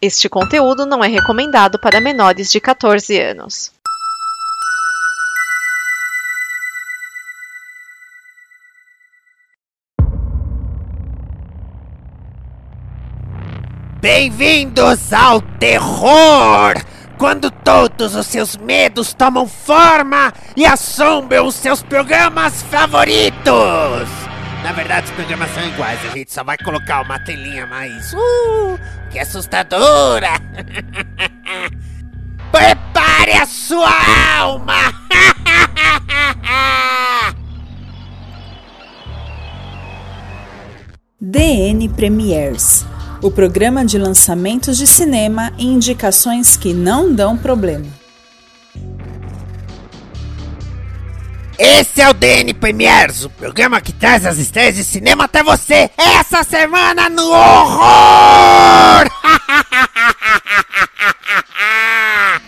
Este conteúdo não é recomendado para menores de 14 anos. Bem-vindos ao terror! Quando todos os seus medos tomam forma e assombram os seus programas favoritos! Na verdade, os programas são iguais, a gente só vai colocar uma telinha mais. Uh, que assustadora! Prepare a sua alma! DN Premiers o programa de lançamentos de cinema e indicações que não dão problema. Esse é o DN Premiers, o programa que traz as estreias de cinema até você essa semana no horror!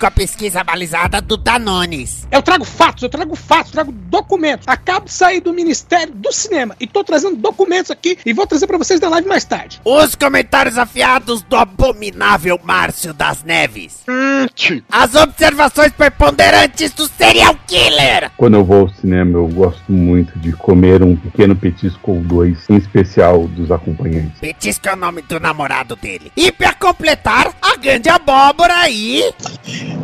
com a pesquisa balizada do Danones. Eu trago fatos, eu trago fatos, trago documentos. Acabo de sair do Ministério do Cinema e tô trazendo documentos aqui e vou trazer para vocês na live mais tarde. Os comentários afiados do abominável Márcio das Neves. As observações preponderantes do serial killer. Quando eu vou ao cinema, eu gosto muito de comer um pequeno petisco ou dois, em especial dos acompanhantes. Petisco é o nome do namorado dele. E para completar, a grande abóbora e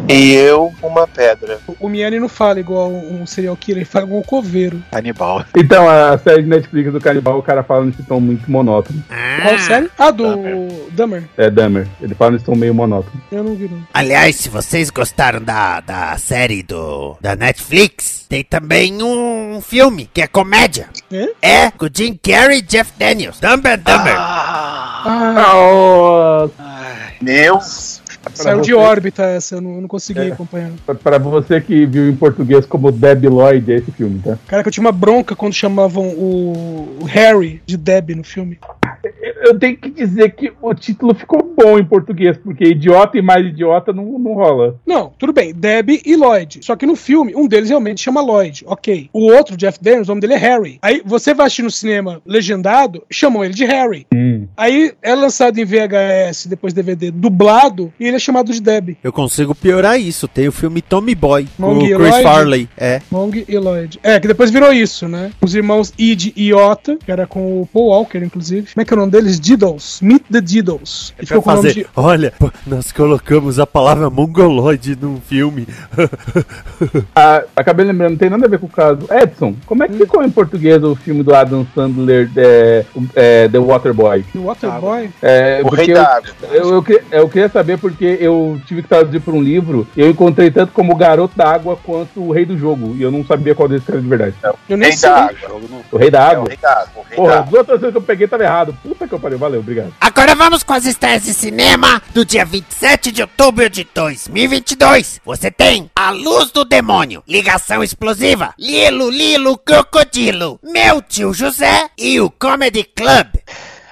e eu, uma pedra. O Miane não fala igual um serial killer, ele fala igual um coveiro. Canibal. Então, a série de Netflix do Canibal, o cara fala nesse tom muito monótono. Ah. Qual série? Ah, do Dummer. É, Dummer. Ele fala nesse tom meio monótono. Eu não vi, não. Aliás, se vocês gostaram da, da série do da Netflix, tem também um filme que é comédia. É? É, com Jim Carrey e Jeff Daniels. Dumber Dumber. Ah. Ah. Oh. Meu Saiu de órbita essa, eu não, não consegui é. acompanhar. Para você que viu em português como Deb Lloyd, esse filme, tá? Cara, que eu tinha uma bronca quando chamavam o, o Harry de Deb no filme eu tenho que dizer que o título ficou bom em português, porque idiota e mais idiota não, não rola. Não, tudo bem. Debbie e Lloyd. Só que no filme, um deles realmente chama Lloyd. Ok. O outro, Jeff Daniels, o nome dele é Harry. Aí você vai assistir no cinema legendado, chamam ele de Harry. Hum. Aí é lançado em VHS, depois DVD, dublado, e ele é chamado de Debbie. Eu consigo piorar isso. Tem o filme Tommy Boy, com o Chris Lloyd. Farley. É. Mong e Lloyd. É, que depois virou isso, né? Os irmãos Id e Iota, que era com o Paul Walker, inclusive. Como é que é o nome deles? Diddles. Meet the Diddles. Ele ficou fazer, de... Olha, nós colocamos a palavra mongoloide num filme. ah, acabei lembrando, não tem nada a ver com o caso. Edson, como é que hum. ficou em português o filme do Adam Sandler, é, é, The Waterboy? The Waterboy? É, o Rei da Água. Eu, eu, eu, eu, queria saber porque eu tive que traduzir por um livro e eu encontrei tanto como o Garoto da Água quanto o Rei do Jogo. E eu não sabia qual deles era de verdade. É, o Rei da Água. O Rei da Água? É, o Rei da Água. Porra, as outras vezes que eu peguei tava errado. Puta que pariu, valeu, obrigado. Agora vamos com as estreias de cinema do dia 27 de outubro de 2022. Você tem A Luz do Demônio, Ligação Explosiva, Lilo Lilo Crocodilo, Meu Tio José e o Comedy Club.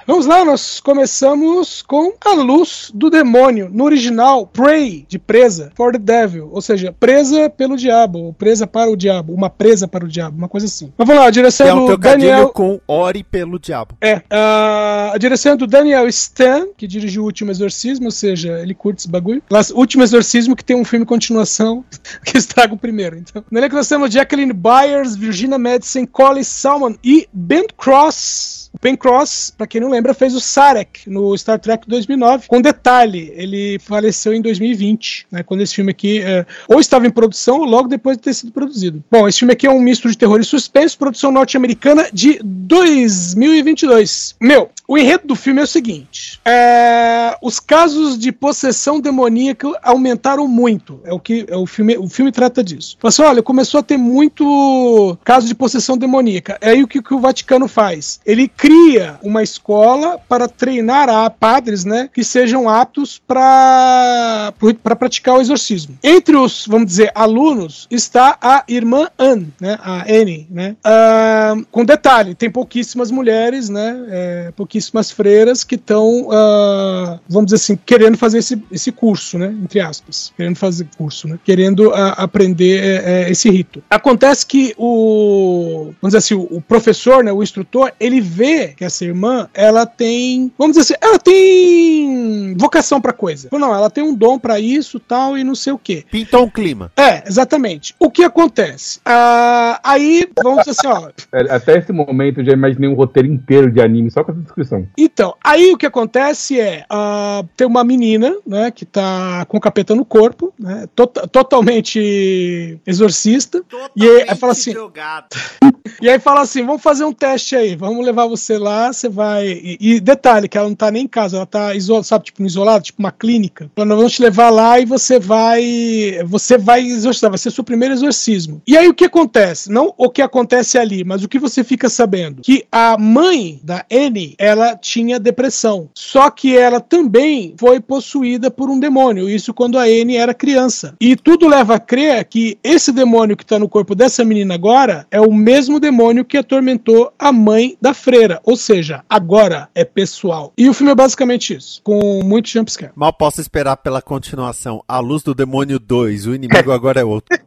Vamos lá, nós começamos com A Luz do Demônio. No original, Prey, de presa, for the devil. Ou seja, presa pelo diabo, ou presa para o diabo. Uma presa para o diabo, uma coisa assim. Mas vamos lá, a direção é um do Daniel... com Ore pelo diabo. É, a, a direção é do Daniel Stan, que dirigiu o Último Exorcismo, ou seja, ele curte esse bagulho. O Último Exorcismo, que tem um filme continuação que estraga o primeiro. Então, no elenco nós temos Jacqueline Byers, Virginia Madsen, Colin Salmon e Ben Cross o Ben Cross, para quem não lembra, fez o Sarek no Star Trek 2009. Com detalhe, ele faleceu em 2020, né, quando esse filme aqui é, ou estava em produção ou logo depois de ter sido produzido. Bom, esse filme aqui é um misto de terror e suspense, produção norte-americana de 2022. Meu, o enredo do filme é o seguinte: é, os casos de possessão demoníaca aumentaram muito. É o que é o filme, o filme trata disso. Fala assim, olha, começou a ter muito caso de possessão demoníaca. É aí o que, que o Vaticano faz? Ele cria uma escola para treinar a padres, né, que sejam aptos para para praticar o exorcismo. Entre os, vamos dizer, alunos está a irmã Anne, né, a Anne, né. Uh, com detalhe, tem pouquíssimas mulheres, né, é, pouquíssimas freiras que estão, uh, vamos dizer assim, querendo fazer esse, esse curso, né, entre aspas, querendo fazer curso, né, querendo uh, aprender é, esse rito. Acontece que o, vamos dizer assim, o, o professor, né, o instrutor, ele vê Que é essa irmã, ela tem, vamos dizer assim, ela tem vocação pra coisa. Não, ela tem um dom pra isso, tal, e não sei o quê. Pintou um clima. É, exatamente. O que acontece? Ah, aí, vamos dizer assim, ó. É, Até esse momento eu já imaginei um roteiro inteiro de anime só com essa descrição. Então, aí o que acontece é, ah, tem uma menina, né, que tá com o capeta no corpo, né, to- totalmente exorcista, e aí, aí fala assim, e aí fala assim, vamos fazer um teste aí, vamos levar você lá, você vai, e, e detalhe, que ela não tá nem em casa, ela tá isolada, sabe, tipo, isolada, tipo uma clínica, nós vamos te levar lá e você vai, você vai exorcizar, vai ser seu primeiro exorcismo. E aí o que acontece? Não o que acontece ali, mas o que você fica sabendo? Que a mãe da Annie, ela tinha depressão. Só que ela também foi possuída por um demônio. Isso quando a Annie era criança. E tudo leva a crer que esse demônio que tá no corpo dessa menina agora é o mesmo demônio que atormentou a mãe da freira. Ou seja, agora é pessoal. E o filme é basicamente isso. Com muito jumpscare. Mal posso esperar pela continuação. A luz do demônio 2, o inimigo agora é outro.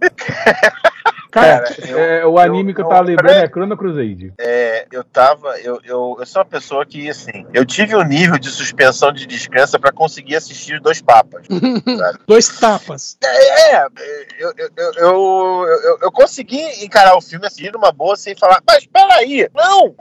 Cara, eu- É, o anime que eu eu- tava lembrando é Chrono Crusade. É, eu tava. Eu, eu, eu sou uma pessoa que, assim, eu tive um nível de suspensão de descrença pra conseguir assistir os dois papas. Dois tapas. É, é, eu, eu, eu, eu, eu- eu consegui encarar o filme assim, numa boa, sem falar, mas peraí, não!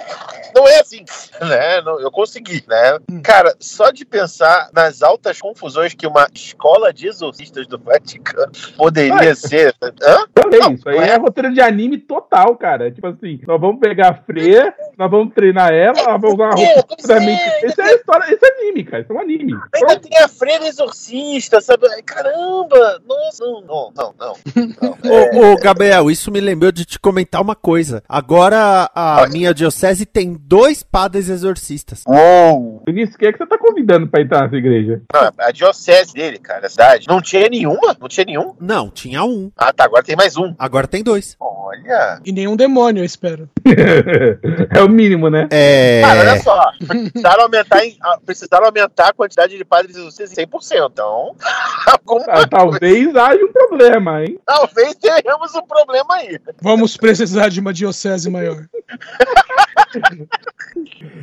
Não é assim, né? Não, eu consegui, né? Cara, só de pensar nas altas confusões que uma escola de exorcistas do Vaticano poderia ser. Hã? Não, isso aí é é. Roteiro de anime total, cara. Tipo assim, nós vamos pegar a Freya, nós vamos treinar ela, nós vamos usar uma É, roupa pois é. futuramente. Esse é história, esse é anime, cara. Isso é um anime. Ainda tem a freira exorcista, sabe? Caramba! Nossa, não, não, não, não. não. É, Ô, ô, Gabriel, isso me lembrou de te comentar uma coisa. Agora a minha diocese tem dois padres exorcistas. Uou! Vinícius, quem é que você tá convidando pra entrar nessa igreja? Não, a diocese dele, cara, a cidade, não tinha nenhuma? Não tinha nenhum? Não, tinha um. Ah, tá, agora tem mais um. Agora tem dois. Olha. E nenhum demônio, eu espero. é o mínimo, né? É. Cara, olha só. Precisaram aumentar, em- ah, precisaram aumentar a quantidade de padres exorcistas em 100%. Então, alguma Ah, talvez haja um problema, hein? talvez tenhamos um problema aí. Vamos precisar de uma diocese maior.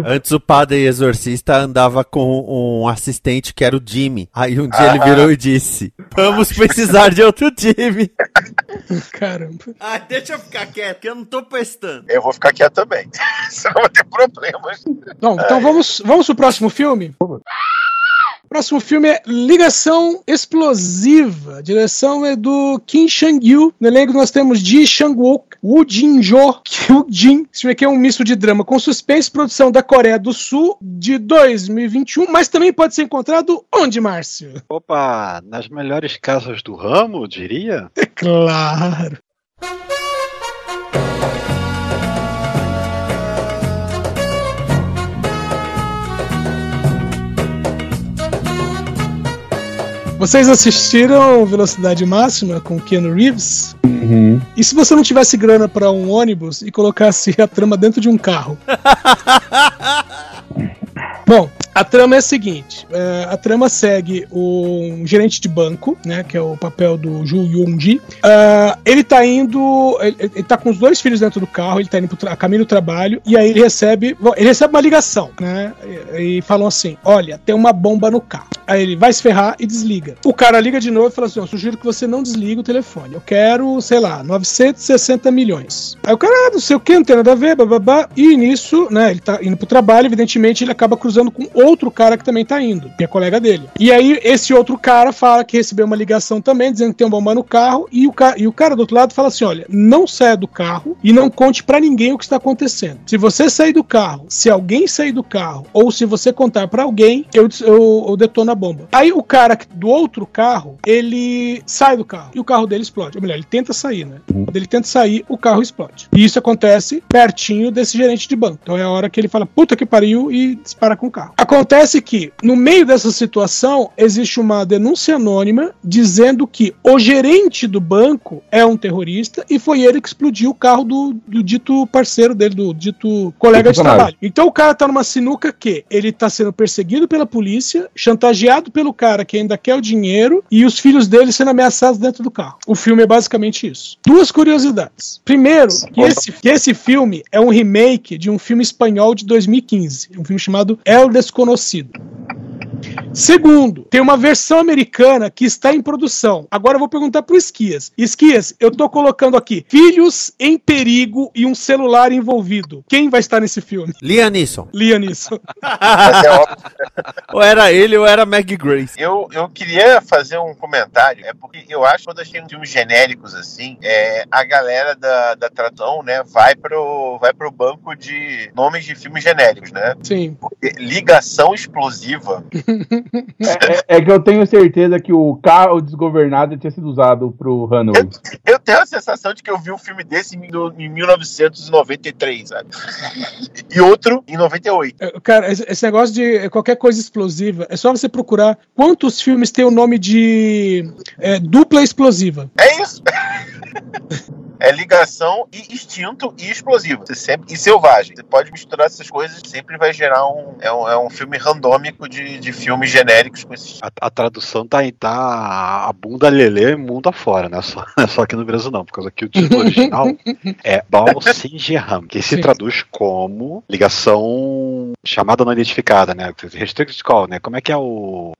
Antes o padre exorcista andava com um assistente que era o Jimmy. Aí um dia ele Ah. virou e disse: Vamos precisar de outro Jimmy. Caramba. Ah, deixa eu ficar quieto, que eu não tô prestando. Eu vou ficar quieto também. Senão vai ter problemas. Bom, então vamos, vamos pro próximo filme? O próximo filme é Ligação Explosiva. A direção é do Kim Chang-yu. No elenco nós temos Ji Chang-wook, Woo Jin-jo, Kyu-jin. Esse filme aqui é um misto de drama com suspense, produção da Coreia do Sul de 2021, mas também pode ser encontrado onde, Márcio? Opa, nas melhores casas do ramo, diria? É claro. Vocês assistiram Velocidade Máxima com Keanu Reeves? Uhum. E se você não tivesse grana para um ônibus e colocasse a trama dentro de um carro? Bom, a trama é a seguinte: é, a trama segue um gerente de banco, né, que é o papel do Ju Yoon-ji. Ah, ele tá indo, ele, ele tá com os dois filhos dentro do carro, ele tá indo pro a caminho do trabalho e aí ele recebe, bom, ele recebe uma ligação, né, e, e falam assim: "Olha, tem uma bomba no carro". Aí ele vai se ferrar e desliga. O cara liga de novo e fala assim: "Eu sugiro que você não desligue o telefone. Eu quero, sei lá, 960 milhões". Aí o cara, ah, não sei o que, não tem nada a ver, bababá. E nisso, né, ele tá indo pro trabalho, evidentemente ele acaba cruzando com outro cara que também tá indo, que é colega dele. E aí esse outro cara fala que recebeu uma ligação também, dizendo que tem uma bomba no carro, e o, ca e o cara do outro lado fala assim: olha, não saia do carro e não conte pra ninguém o que está acontecendo. Se você sair do carro, se alguém sair do carro, ou se você contar pra alguém, eu, eu, eu detono a bomba. Aí o cara do outro carro, ele sai do carro e o carro dele explode. Ou melhor, ele tenta sair, né? Quando ele tenta sair, o carro explode. E isso acontece pertinho desse gerente de banco. Então é a hora que ele fala, puta que pariu, e dispara com o carro. Acontece que, no meio dessa situação, existe uma denúncia anônima dizendo que o gerente do banco é um terrorista e foi ele que explodiu o carro do, do dito parceiro dele, do dito colega de trabalho. Então o cara tá numa sinuca que ele tá sendo perseguido pela polícia, chantageado pelo cara que ainda quer o dinheiro e os filhos dele sendo ameaçados dentro do carro. O filme é basicamente isso. Duas curiosidades. Primeiro, que esse, que esse filme é um remake de um filme espanhol de 2015, um filme chamado El Desconocido. Segundo, tem uma versão americana que está em produção. Agora eu vou perguntar pro Esquias. Esquias, eu tô colocando aqui filhos em perigo e um celular envolvido. Quem vai estar nesse filme? Liam Neeson. Liam Neeson. Mas é ou era ele ou era Meg Grace. Eu, eu queria fazer um comentário, é porque eu acho que quando a gente tem filmes genéricos assim, é, a galera da, da tradução, né, vai pro, vai pro banco de nomes de filmes genéricos, né? Sim. Porque ligação explosiva. É, é que eu tenho certeza que o carro desgovernado tinha sido usado pro Hanover. Eu tenho a sensação de que eu vi um filme desse em, em 1993, sabe? E outro em 98. É, Cara, esse esse negócio de qualquer coisa explosiva, é só você procurar quantos filmes tem o nome de é, dupla explosiva. É isso. É ligação e instinto e explosivo. Você sempre, e selvagem. Você pode misturar essas coisas, sempre vai gerar um. É um, é um filme randômico de, de filmes genéricos com esses. A, a tradução tá, tá a bunda lelê mundo afora, né? Só, é só aqui no Brasil não, porque aqui o título original é Balsingerham, que se traduz como ligação chamada não identificada, né? Restricted call, né? Como é que é o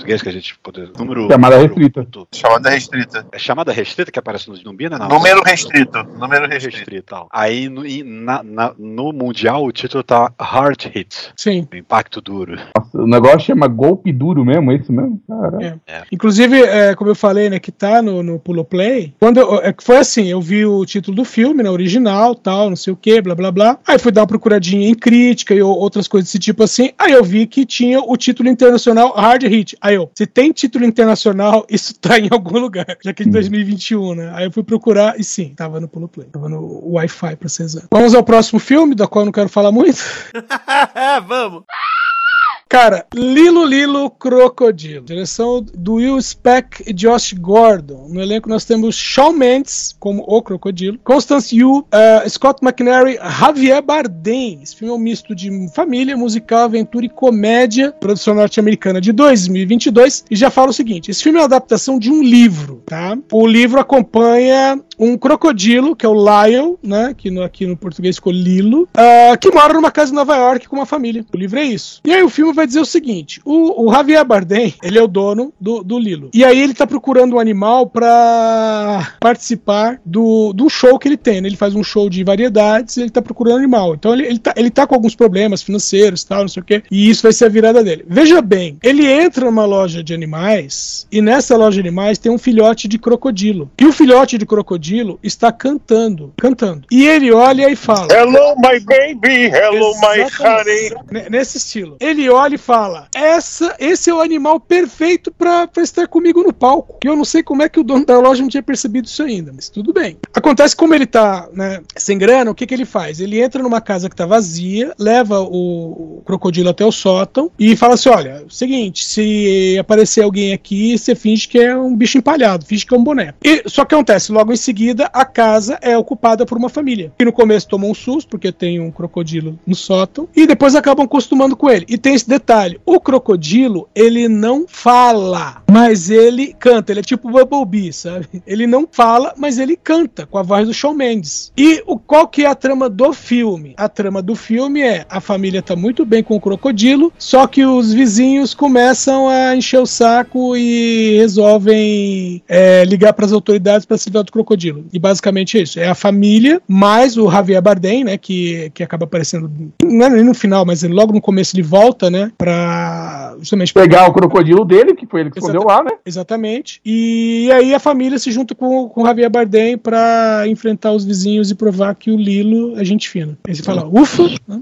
português que a gente pode... Número... Chamada número- restrita. Chamada restrita. É chamada restrita que aparece no Zumbi, né? Não, Número restrito. Número restrito. Aí no, e na- na- no Mundial o título tá Hard Hit, Sim. impacto duro. Nossa, o negócio chama golpe duro mesmo, é isso mesmo? Caralho. Inclusive, é, como eu falei, né, que tá no, no Pulo Play. Quando eu- é, que foi assim, eu vi o título do filme, né, original, tal, não sei o que, blá blá blá. Aí fui dar uma procuradinha em crítica e outras coisas desse tipo assim. Aí eu vi que tinha o título internacional Hard Hit. Aí eu, se tem título internacional, isso tá em algum lugar, já que é de 2021, né? Aí eu fui procurar e sim, tava no Pulo Play, tava no Wi-Fi pra ser exato. Vamos ao próximo filme, da qual eu não quero falar muito. Vamos. Cara, Lilo Lilo Crocodilo. Direção do Will Speck e Josh Gordon. No elenco nós temos Shawn Mendes como o Crocodilo, Constance Yu, eh, Scott McNary, Javier Bardem. Esse filme é um misto de família, musical, aventura e comédia. Produção norte-americana de 2022. E já fala o seguinte: esse filme é uma adaptação de um livro, tá? O livro acompanha um crocodilo, que é o Lyle, né? Que no- aqui no português ficou Lilo, ah, que mora numa casa em Nova York com uma família. O livro é isso. E aí o filme vai dizer o seguinte: o, o Javier Bardem, ele é o dono do, do Lilo. E aí ele tá procurando um animal pra participar do, do show que ele tem. Né? Ele faz um show de variedades e ele tá procurando um animal. Então ele, ele, tá, ele tá com alguns problemas financeiros tal, não sei o quê. E isso vai ser a virada dele. Veja bem, ele entra numa loja de animais e nessa loja de animais tem um filhote de crocodilo. E o filhote de crocodilo está cantando, cantando. E ele olha e fala: Hello, my baby. Hello, my honey. Nesse estilo. Ele olha e fala: Essa, esse é o animal perfeito pra estar comigo no palco. Que eu não sei como é que o dono da loja não tinha percebido isso ainda, mas tudo bem. Acontece como ele tá, né, sem grana, o que que ele faz? Ele entra numa casa que tá vazia, leva o, crocodilo até o sótão e fala assim: Olha, seguinte, se aparecer alguém aqui, você finge que é um bicho empalhado, finge que é um boneco. E só que acontece, logo em seguida, a casa é ocupada por uma família. Que no começo tomou um susto, porque tem um crocodilo no sótão, e depois acabam acostumando com ele. E tem esse detalhe: o crocodilo, ele não fala, mas ele canta. Ele é tipo Bumblebee, sabe? Ele não fala, mas ele canta com a voz do Shawn Mendes. E o, qual que é a trama do filme? A trama do filme é a família tá muito bem com o crocodilo, só que os vizinhos começam a encher o saco e resolvem é, ligar para as autoridades para se livrar do crocodilo. E basicamente é isso. É a família, mais o Javier Bardem, né? Que, que acaba aparecendo. Não é nem no final, mas logo no começo ele volta, né? Pra. Justamente Pegar o crocodilo dele, que foi ele que escondeu lá, né? Exatamente. E aí a família se junta com, com o Javier Bardem pra enfrentar os vizinhos e provar que o Lilo é gente fina. Aí você fala, ufa! né?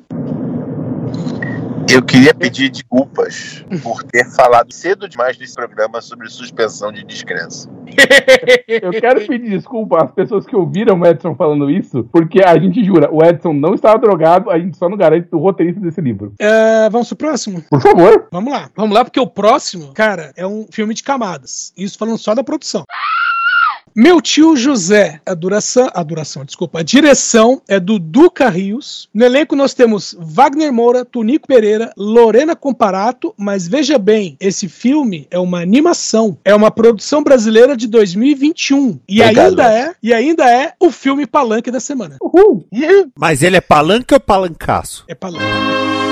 Eu queria pedir desculpas por ter falado cedo demais nesse programa sobre suspensão de descrença. Eu quero pedir desculpa às pessoas que ouviram o Edson falando isso, porque a gente jura, o Edson não estava drogado, a gente só não garante o roteirista desse livro. É, vamos pro próximo? Por favor. Vamos lá. Vamos lá, porque o próximo, cara, é um filme de camadas. Isso falando só da produção. Meu tio José, a duração, a duração, desculpa, a direção é do Duca Rios. No elenco nós temos Wagner Moura, Tunico Pereira, Lorena Comparato, mas veja bem, esse filme é uma animação, é uma produção brasileira de 2021 e Obrigado. ainda é e ainda é o filme palanque da semana. Mas ele é palanque ou palancaço? É palanque.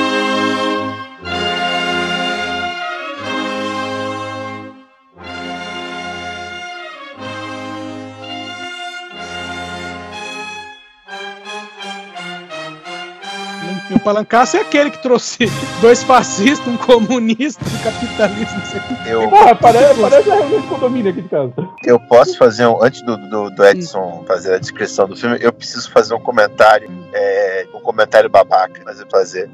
E o palancaço é aquele que trouxe dois fascistas, um comunista, um capitalista, não sei o que. Eu, Porra, parece, parece a reunião de condomínio aqui de casa. eu posso fazer um. Antes do, do, do Edson fazer a descrição do filme, eu preciso fazer um comentário. É, um comentário babaca. Mas eu fazer.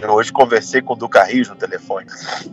Eu hoje conversei com o Duca Rios no telefone.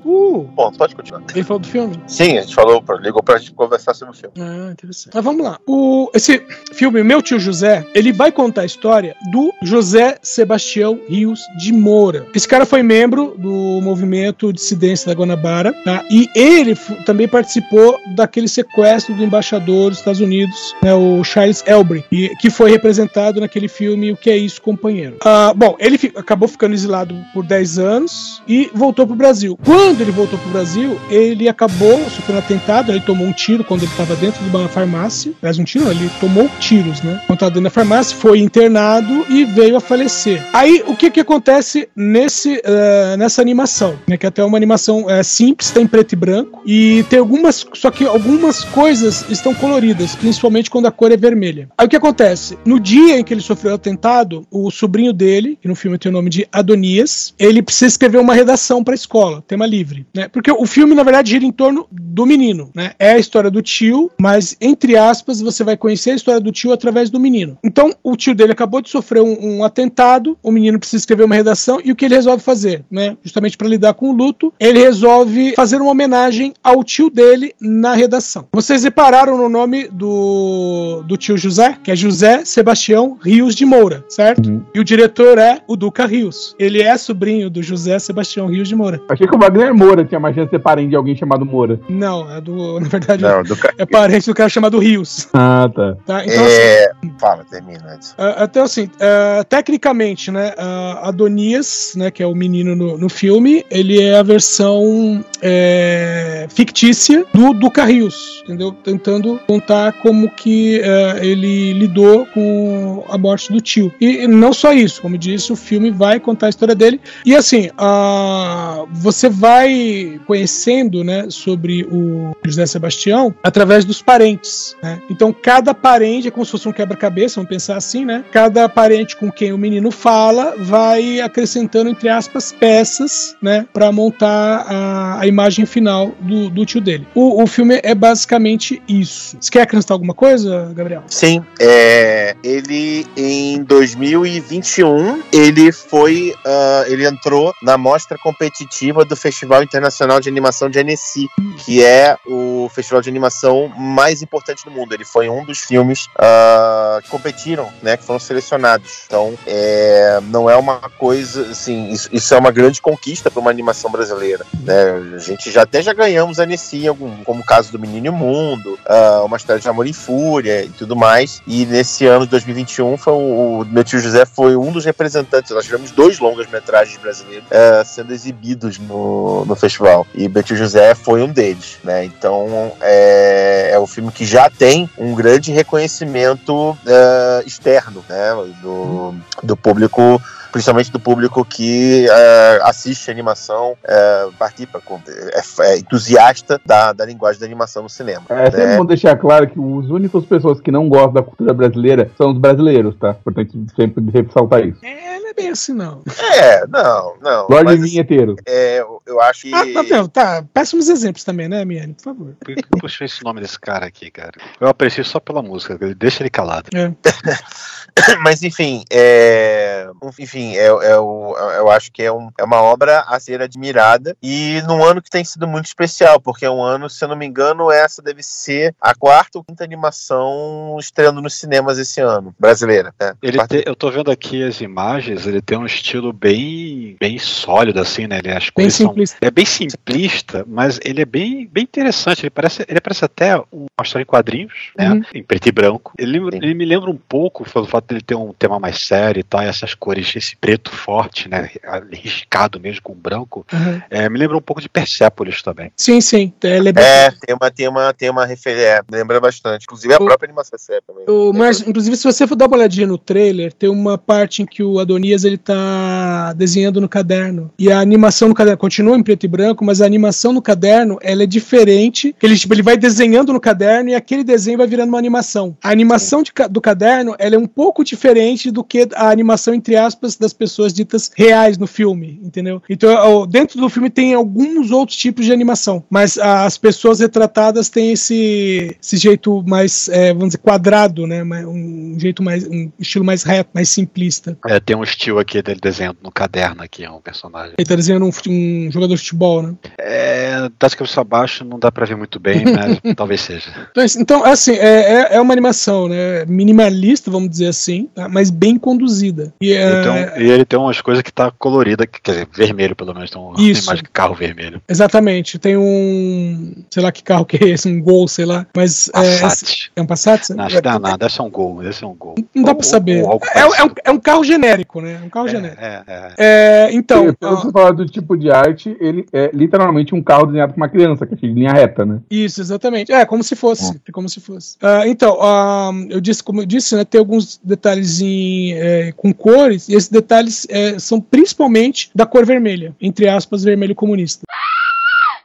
Uh, Bom, pode continuar. ele falou do filme? Sim, a gente falou, ligou pra gente conversar sobre o filme. Ah, interessante. Mas vamos lá. O, esse filme, Meu Tio José, ele vai contar a história do José Sebastião Rios de Moura. Esse cara foi membro do movimento Dissidência da Guanabara, tá? E ele também participou daquele sequestro do embaixador dos Estados Unidos, né, o Charles Elbring, e- que foi representado naquele filme O Que É Isso, Companheiro. Ah, bom, ele fi- acabou ficando exilado por 10 anos e voltou pro Brasil. Quando ele voltou pro Brasil, ele acabou sofrendo atentado, ele tomou um tiro quando ele estava dentro de uma farmácia. Aliás, um tiro, ele tomou tiros, né? Quando estava dentro da farmácia, foi internado e veio a falecer. Aí, o que que acontece nesse, eh, nessa animação? Né? Que até é uma animação eh, simples, tem preto e branco, e tem algumas, só que algumas coisas estão coloridas, principalmente quando a cor é vermelha. Aí o que acontece? No dia em que ele sofreu o atentado, o sobrinho dele, que no filme tem o nome de Adonias, ele precisa escrever uma redação para a escola, tema livre, né? Porque o filme, na verdade, gira em torno do menino, né? É a história do tio, mas, entre aspas, você vai conhecer a história do tio através do menino. Então, o tio dele acabou de sofrer um, um atentado, o menino precisa escrever uma redação, e o que ele resolve fazer, né? Justamente para lidar com o luto, ele resolve fazer uma homenagem ao tio dele na redação. Vocês repararam no nome do, do tio José, que é José Sebastião Rios de Moura, certo? E o diretor é o Duca Rios. Ele é sobrinho do José Sebastião Rios de Moura. Achei que o Wagner Moura tinha mais chance de ser parente de alguém chamado Moura. Não, é do. Na verdade, Não, é parente do cara chamado Rios. Ah, tá. Tá? Então, assim, É. Fala, termina. Ah, Então, assim, ah, tecnicamente, né, ah, Adonias, né, que é o menino no, no filme, ele é a versão é, fictícia do Duca Rios, entendeu? Tentando contar como que ah, ele lidou com a morte do tio. E não só isso, como disse, o filme vai contar a história dele. E assim, ah, você vai conhecendo, né, sobre o José Sebastião através dos parentes, né? Então, cada parente é como se fosse um quebra-cabeça, vamos pensar assim, né? Cada parente com quem o menino fala vai acrescentando, entre aspas, peças, né? Pra montar a, a imagem final do, do tio dele. O, o filme é basicamente isso. Você quer acrescentar alguma coisa, Gabriel? Sim, é, ele em 2021 ele foi, ah, ele entrou na mostra competitiva do Festival Internacional de Animação de Annecy, que é o festival de animação mais importante do mundo. Ele foi um dos filmes ah, que competiram, né, que foram selecionados. Então, é, não é uma coisa assim, isso, isso é uma grande conquista para uma animação brasileira. Né? A gente já até já ganhamos a em algum, como o caso do Menino Mundo, ah, uma história de amor e fúria e tudo mais. E nesse ano de 2021 foi o, o meu tio José foi um dos representantes. Nós tivemos dois longas-metragens brasileiros ah, sendo exibidos no, no festival. E meu tio José foi um deles, né? Então é, é um filme que já tem um grande reconhecimento ah, externo, né? Do, do público principalmente do público que eh, assiste animação, eh, participa, com- é, é entusiasta da, da linguagem da animação no cinema. É sempre né? bom deixar claro que os únicos pessoas que não gostam da cultura brasileira são os brasileiros, tá? Portanto, sempre ressaltar isso. É, não é bem assim, não. É, não, não. Lorde mas, Vinheteiro. é, eu- eu acho que. Ah, tá, não, tá. Péssimos exemplos também, né, Miane? Por favor. Por que eu puxei esse nome desse cara aqui, cara? Eu aprecio só pela música, deixa ele calado. É. Mas enfim, é, enfim, eu, eu, eu acho que é, um- é uma obra a ser admirada e num ano que tem sido muito especial, porque é um ano, se eu não me engano, essa deve ser a quarta ou quinta animação estreando nos cinemas esse ano, brasileira. né? Ele te- eu tô vendo aqui as imagens, Mas ele tem um estilo bem, bem sólido, assim, né? Ele, as Bem cores são- simplista. é bem simplista, mas ele é bem, bem interessante. Ele parece, ele parece até uma história em quadrinhos, né? Uhum. Em preto e branco. Ele, ele me lembra um pouco pelo fato dele ter um tema mais sério e tal, e essas cores, esse preto forte, né? Riscado mesmo com branco. Uhum. É, me lembra um pouco de Persepolis também. Sim, sim. Ele é bem- É, tem uma, tem uma, tem uma referência, é, lembra bastante. Inclusive a O- própria animação é também. O Márcio, inclusive, se você for dar uma olhadinha no trailer, tem uma parte em que o Ele tá desenhando no caderno. E a animação no caderno continua em preto e branco, mas a animação no caderno ela é diferente. Ele, tipo, ele vai desenhando no caderno e aquele desenho vai virando uma animação. A animação de do caderno ela é um pouco diferente do que a animação, entre aspas, das pessoas ditas reais no filme, entendeu? Então, dentro do filme tem alguns outros tipos de animação, mas as pessoas retratadas têm esse, esse jeito mais, é, vamos dizer, quadrado, né? Um jeito mais, um estilo mais reto, mais simplista. É, tem um estilo aqui dele desenhando no caderno aqui, é um personagem. Ele tá desenhando um, um jogador de futebol, né? É, das cabeça abaixo não dá pra ver muito bem, mas talvez seja. Então, assim, Então, é, é- é uma animação, né? Minimalista, vamos dizer assim, tá? mas bem conduzida. E, é, Então, e ele tem umas coisas que tá colorida, que- quer dizer, vermelho pelo menos, tem uma Isso. imagem de carro vermelho. Exatamente. Tem um. Sei lá que carro que é esse, um gol, sei lá. Mas. É, Passat. é um Passat? Não, acho que não, não, deve ser um gol, deve ser um gol. Não dá pra saber. É, é um, é um carro genérico, né? É um carro genérico. É, é, é. É, então, que você falar do tipo de arte, ele é literalmente um carro desenhado por uma criança, que é de linha reta, né? isso, exatamente. É, como se fosse. é Como se fosse. Ah, então, ah, eu disse, como eu disse, né, tem alguns detalhes em, é, com cores, e esses detalhes é, são principalmente da cor vermelha, entre aspas, vermelho comunista.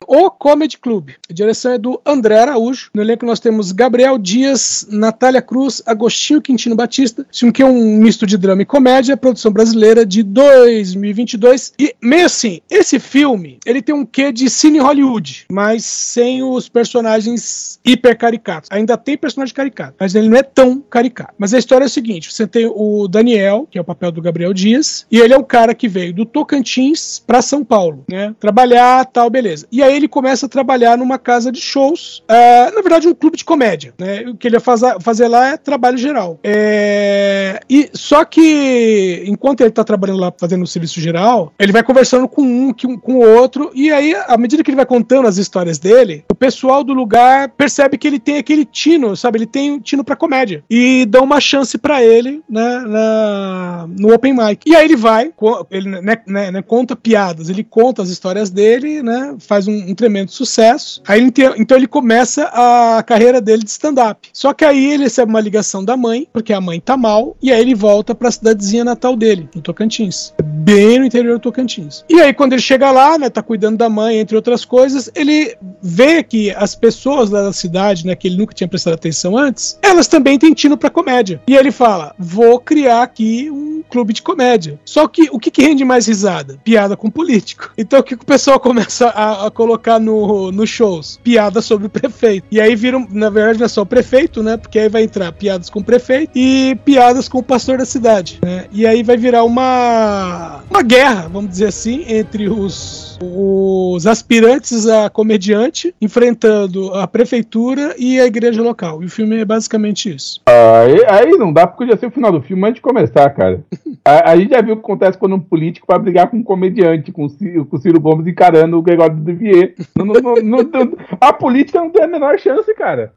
O Comedy Club. A direção é do André Araújo. No elenco nós temos Gabriel Dias, Natália Cruz, Agostinho Quintino Batista. Esse filme que é um misto de drama e comédia, produção brasileira de 2022. E meio assim, esse filme, ele tem um quê de cine Hollywood, mas sem os personagens hiper caricatos. Ainda tem personagem caricato, mas ele não é tão caricato. Mas a história é a seguinte, você tem o Daniel, que é o papel do Gabriel Dias, e ele é um cara que veio do Tocantins para São Paulo, né? Trabalhar, tal, beleza. E aí ele começa a trabalhar numa casa de shows, ah, na verdade um clube de comédia, né? O que ele vai fazer, fazer lá é trabalho geral. É, E só que enquanto ele tá trabalhando lá fazendo o serviço geral, ele vai conversando com um, com o outro, e aí à medida que ele vai contando as histórias dele, o pessoal do lugar percebe que ele tem aquele tino, sabe? Ele tem um tino pra comédia e dão uma chance pra ele, né, na, no open mic. E aí ele vai, ele né, né, né, conta piadas, ele conta as histórias dele, né? Faz um, um tremendo sucesso. Aí ele tem- então ele começa a carreira dele de stand-up. Só que aí ele recebe uma ligação da mãe, porque a mãe tá mal, e aí ele volta pra cidadezinha natal dele, no Tocantins. Bem no interior do Tocantins. E aí, quando ele chega lá, né, tá cuidando da mãe, entre outras coisas, ele vê que as pessoas lá da cidade, né, que ele nunca tinha prestado atenção antes, elas também têm tino pra comédia. E ele fala: vou criar aqui um clube de comédia. Só que o que, que rende mais risada? Piada com político. Então o que, que o pessoal começa a, a colocar no, nos shows? Piada sobre o prefeito. E aí viram, na verdade, não é só o prefeito, né? Porque aí vai entrar piadas com o prefeito e piadas com o pastor da cidade. Né? E aí vai virar uma, uma guerra, vamos dizer assim, entre os, os aspirantes a comediante enfrentando a prefeitura e a igreja local. E o filme é basicamente isso. Aí, aí não dá porque já ser o final do filme antes de começar, cara. A, a gente já viu o que acontece quando um político vai brigar com um comediante, com o Ciro, com o Ciro Gomes encarando o Gregório do Duvier. Não- não- não- não- não- a política não tem a menor chance, cara.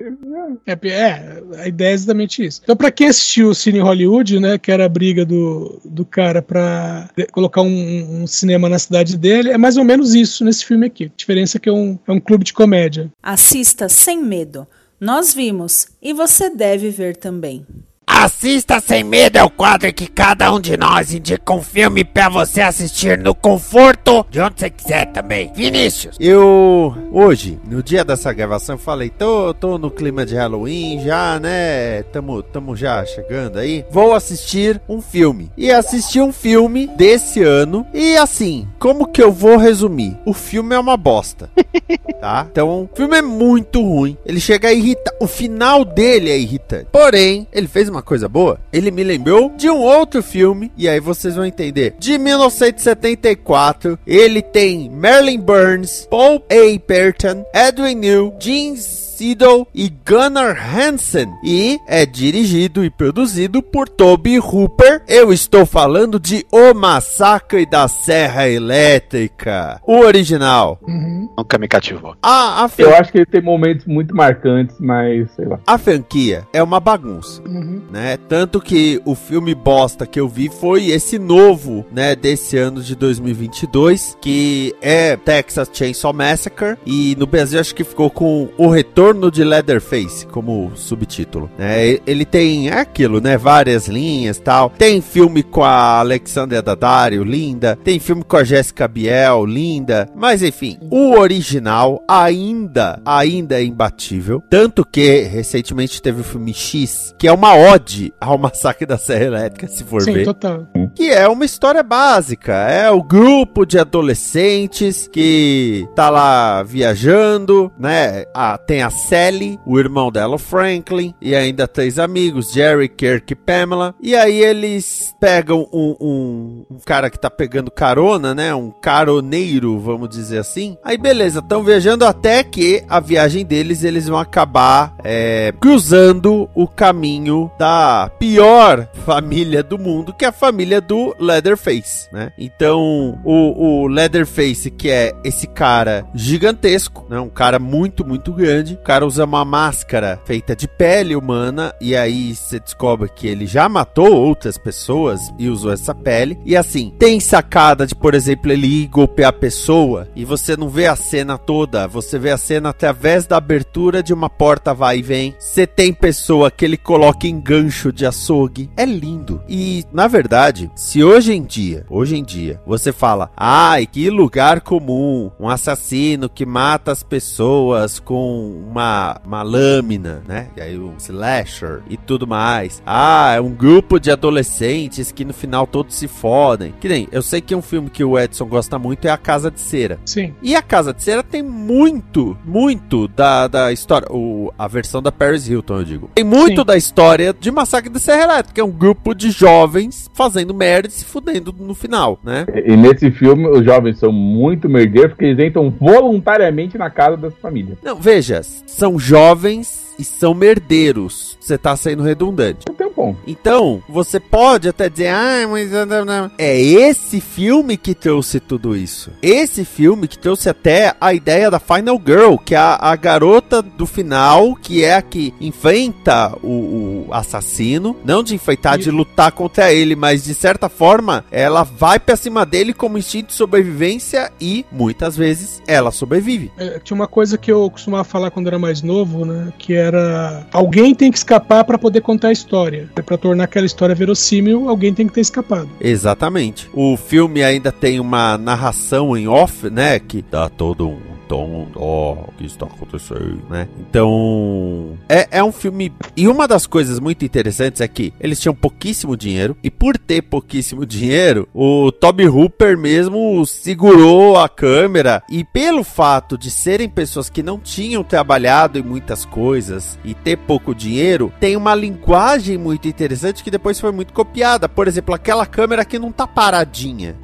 É, é, a ideia é exatamente isso. Então, pra quem assistiu o Cine Hollywood, né, que era a briga do, do cara pra de- colocar um, um cinema na cidade dele, é mais ou menos isso nesse filme aqui. A diferença é que é um, é um clube de comédia. Assista sem medo. Nós vimos e você deve ver também. Assista Sem Medo é o quadro que cada um de nós indica um filme pra você assistir no conforto de onde você quiser também. Vinícius. Eu, hoje, no dia dessa gravação, eu falei, tô, tô no clima de Halloween já, né? Tamo, tamo já chegando aí. Vou assistir um filme. E assisti um filme desse ano. E assim, como que eu vou resumir? O filme é uma bosta. tá? Então, o filme é muito ruim. Ele chega a irritar. O final dele é irritante. Porém, ele fez uma coisa boa. Ele me lembrou de um outro filme. E aí vocês vão entender. De 1974. Ele tem Marilyn Burns, Paul A. Burton, Edwin New, Jeans. Siddle e Gunnar Hansen e é dirigido e produzido por Toby Hooper. Eu estou falando de O Massacre da Serra Elétrica, o original. Uhum. Nunca me cativou. A, a, Eu acho que ele tem momentos muito marcantes, mas sei lá. a franquia é uma bagunça. Uhum. né? Tanto que o filme bosta que eu vi foi esse novo, né, desse ano de 2022, que é Texas Chainsaw Massacre e no Brasil acho que ficou com O Retorno de Leatherface como subtítulo? E- Ele tem é aquilo, né, várias linhas, tal. Tem filme com a Alexandra Daddario, linda. Tem filme com a Jessica Biel, linda. Mas enfim, o original ainda, ainda é imbatível. Tanto que recentemente teve o filme X, que é uma ode ao massacre da Serra Elétrica, se for Sim, ver. total. Que é uma história básica. É o grupo de adolescentes que tá lá viajando, né? Ah, tem a Sally, o irmão dela, o Franklin, e ainda três amigos, Jerry, Kirk e Pamela. E aí eles pegam um, um, um cara que tá pegando carona, né? Um caroneiro, vamos dizer assim. Aí beleza, estão viajando até que a viagem deles eles vão acabar é, cruzando o caminho da pior família do mundo, que é a família do Leatherface, né? Então, o, o Leatherface, que é esse cara gigantesco, né? Um cara muito, muito grande. Cara usa uma máscara feita de pele humana e aí você descobre que ele já matou outras pessoas e usou essa pele. E assim, tem sacada de, por exemplo, ele golpear a pessoa e você não vê a cena toda, você vê a cena através da abertura de uma porta vai e vem. Você tem pessoa que ele coloca em gancho de açougue. É lindo. E, na verdade, se hoje em dia, hoje em dia, você fala, ai, que lugar comum, um assassino que mata as pessoas com uma, uma lâmina, né? E aí um slasher e tudo mais. Ah, é um grupo de adolescentes que no final todos se fodem. Que nem, eu sei que um filme que o Edson gosta muito é A Casa de Cera. Sim. E a Casa de Cera tem muito, muito da, da história. O, a versão da Paris Hilton, eu digo. Tem muito Sim. da história de Massacre da Serra Elétrica. que É um grupo de jovens fazendo merda e se fudendo no final, né? E nesse filme, os jovens são muito merdeiros porque eles entram voluntariamente na casa dessa família. Não, veja, são jovens e são merdeiros. Você tá sendo redundante. Não Então, você pode até dizer, ah, mas. não, não." É esse filme que trouxe tudo isso. Esse filme que trouxe até a ideia da Final Girl, que é a, a garota do final, que é a que enfrenta o, o assassino. Não de enfrentar, de lutar contra ele, mas de certa forma, ela vai pra cima dele como instinto de sobrevivência e muitas vezes ela sobrevive. É, tinha uma coisa que eu costumava falar quando era mais novo, né? Que era alguém tem que escapar pra poder contar a história. É para tornar aquela história verossímil, alguém tem que ter escapado. Exatamente. O filme ainda tem uma narração em off, né? Que dá todo um tom, ó, o que está acontecendo, né? Então, é, é um filme. E uma das coisas muito interessantes é que eles tinham pouquíssimo dinheiro, e por ter pouquíssimo dinheiro, o Toby Hooper mesmo segurou a câmera, e pelo fato de serem pessoas que não tinham trabalhado em muitas coisas e ter pouco dinheiro, tem uma linguagem muito interessante que depois foi muito copiada. Por exemplo, aquela câmera que não tá paradinha.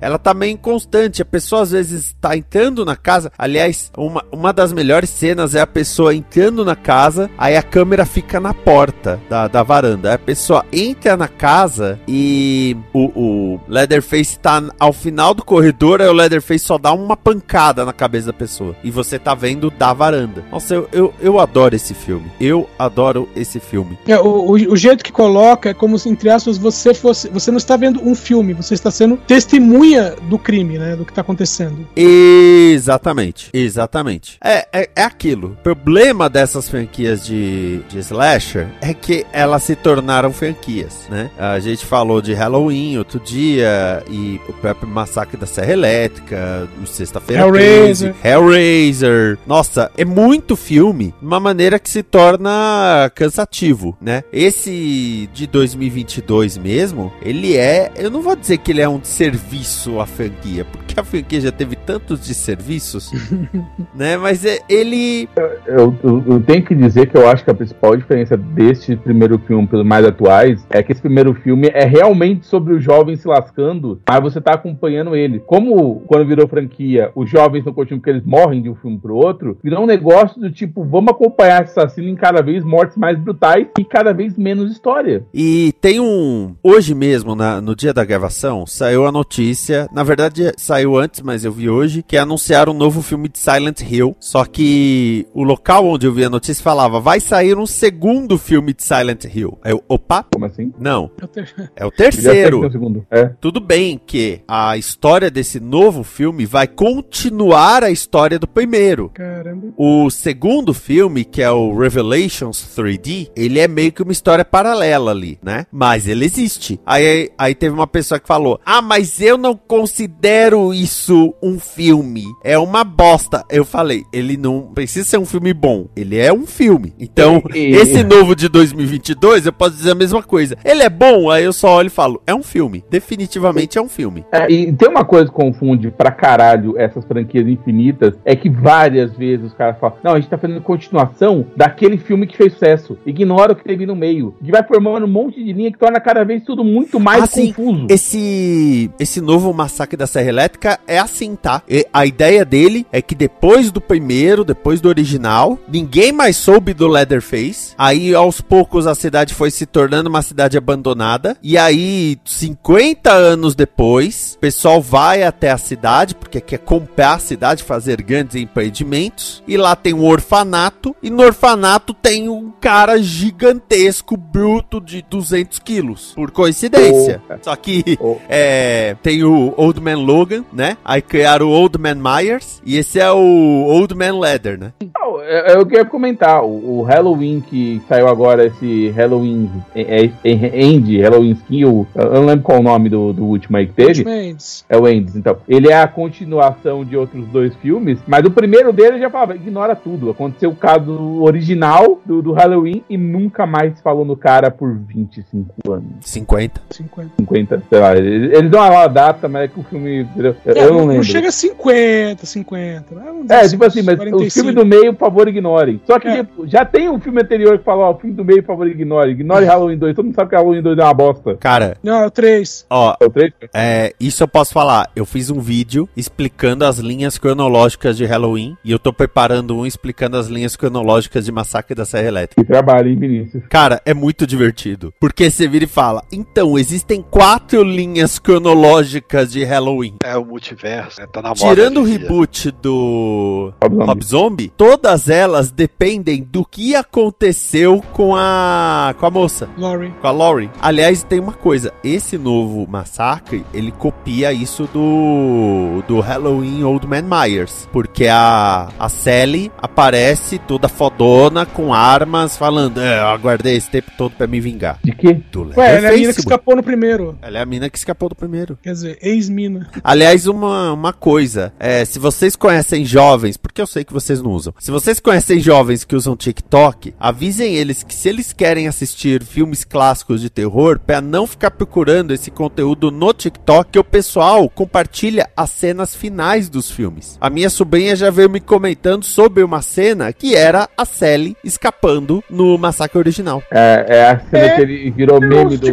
Ela tá meio inconstante. A pessoa às vezes tá entrando na casa. Aliás, uma, uma das melhores cenas é a pessoa entrando na casa, aí a câmera fica na porta da, da varanda. Aí a pessoa entra na casa e o, o Leatherface tá ao final do corredor, aí o Leatherface só dá uma pancada na cabeça da pessoa. E você tá vendo da varanda. Nossa, eu, eu, eu adoro esse filme. Eu adoro esse filme. É, o, o, o jeito que coloca é como se, entre aspas, você fosse. Você não está vendo um filme, você está sendo testemunha do crime, né? Do que está acontecendo. Exatamente, exatamente. É, é, é aquilo. O problema dessas franquias de, de slasher é que elas se tornaram franquias, né? A gente falou de Halloween outro dia e o próprio Massacre da Serra Elétrica, o Sexta-feira Hellraiser. 13, Hellraiser. Nossa, é muito filme, de uma maneira que se torna cansativo, né? Esse de 2022 mesmo, ele é, eu não vou dizer que ele é um serviço à franquia, porque a franquia já teve tantos desserviços né? Mas é- ele. Eu, eu- eu tenho que dizer que eu acho que a principal diferença deste primeiro filme pelos mais atuais é que esse primeiro filme é realmente sobre os jovens se lascando, mas você tá acompanhando ele. Como quando virou franquia, os jovens não continuam porque eles morrem de um filme pro outro, virou um negócio do tipo, vamos acompanhar esse assassino em cada vez mortes mais brutais e cada vez menos história. E tem um. Hoje mesmo, na- no dia da gravação, saiu a notícia. Na verdade, saiu antes, mas eu vi hoje, que anunciaram um novo filme de Silent Hill. Só que o local onde eu vi a notícia falava: vai sair um segundo filme de Silent Hill. Aí eu, opa, Como assim? não, é o Já sei que tem terceiro. segundo. É. Tudo bem que a história desse novo filme vai continuar a história do primeiro. Caramba. O segundo filme, que é o Revelations 3D, ele é meio que uma história paralela ali, né? Mas ele existe. Aí, aí teve uma pessoa que falou: Ah, mas eu não considero isso um filme. É uma bosta. Eu falei: Ele não precisa ser um filme bom. Ele é um filme. Então, E- esse novo de 2022, eu posso dizer a mesma coisa. Ele é bom, aí eu só olho e falo: É um filme. Definitivamente é um filme. É, e tem uma coisa que confunde pra caralho essas franquias infinitas, é que várias vezes os caras falam, não, a gente tá fazendo continuação daquele filme que fez sucesso. Ignora o que teve no meio. E vai formando um monte de linha que torna cada vez tudo muito mais Ah, sim. confuso. Esse esse novo massacre da Serra Elétrica é assim, tá? E a ideia dele é que depois do primeiro, depois do original, ninguém mais soube do Leatherface. Aí aos poucos a cidade foi se tornando uma cidade abandonada. E aí 50 anos depois, o pessoal vai até a cidade porque quer comprar a cidade, fazer grandes empreendimentos. E lá tem um orfanato e no orfanato tem um cara gigantesco, bruto de 200 quilos. Por coincidência. Opa. Só que Oh. é, tem o Old Man Logan, né? Aí criaram o Old Man Myers. E esse é o Old Man Leather, né? Não, é, é o que eu ia comentar. O, o Halloween que saiu agora, esse Halloween é, é, é, End, Halloween Skill, eu não lembro qual o nome do, do último aí que teve. Mendes. É o Endes, então. Ele é a continuação de outros dois filmes, mas o primeiro dele já falava, ignora tudo. Aconteceu o caso original do, do Halloween e nunca mais falou no cara por 25 anos. 50. 50. 50, sei lá. Eles, eles dão uma data, mas é que o filme. Eu, É, eu não lembro. chega a 50, 50. né? É, tipo assim, mas 45. o filme do meio, favor, ignorem. Só que É. tipo, já tem um filme anterior que fala, ó, o filme do meio, por favor, ignore. Ignore Halloween 2. Todo mundo sabe que Halloween 2 é uma bosta. Cara, Não, é o 3. ó, É o 3? É, isso eu posso falar. Eu fiz um vídeo explicando as linhas cronológicas de Halloween e eu tô preparando um explicando as linhas cronológicas de Massacre da Serra Elétrica. Que trabalho, hein, Vinícius? Cara, é muito divertido. Porque você vira e fala: então, existem quatro linhas cronológicas de Halloween. É o multiverso, né? Tá na moda. Tirando o em dia. reboot do Rob Zombie. Rob Zombie, todas elas dependem do que aconteceu com a com a moça. Laurie. Com a Laurie. Aliás, tem uma coisa. Esse novo massacre, ele copia isso do, do Halloween Old Man Myers. Porque a, a Sally aparece toda fodona, com armas, falando: é, eu aguardei esse tempo todo pra me vingar. De quê? Do Ué, ela é a mina que escapou no primeiro. ela é a mina que escapou do primeiro. Quer dizer, ex-mina. Aliás, uma, uma coisa. É, se vocês conhecem jovens, porque eu sei que vocês não usam. Se vocês conhecem jovens que usam TikTok, avisem eles que se eles querem assistir filmes clássicos de terror, pra não ficar procurando esse conteúdo no TikTok, que o pessoal compartilha as cenas finais dos filmes. A minha sobrinha já veio me comentando sobre uma cena que era a Sally escapando no massacre original. É, é a cena É. que ele virou meme do,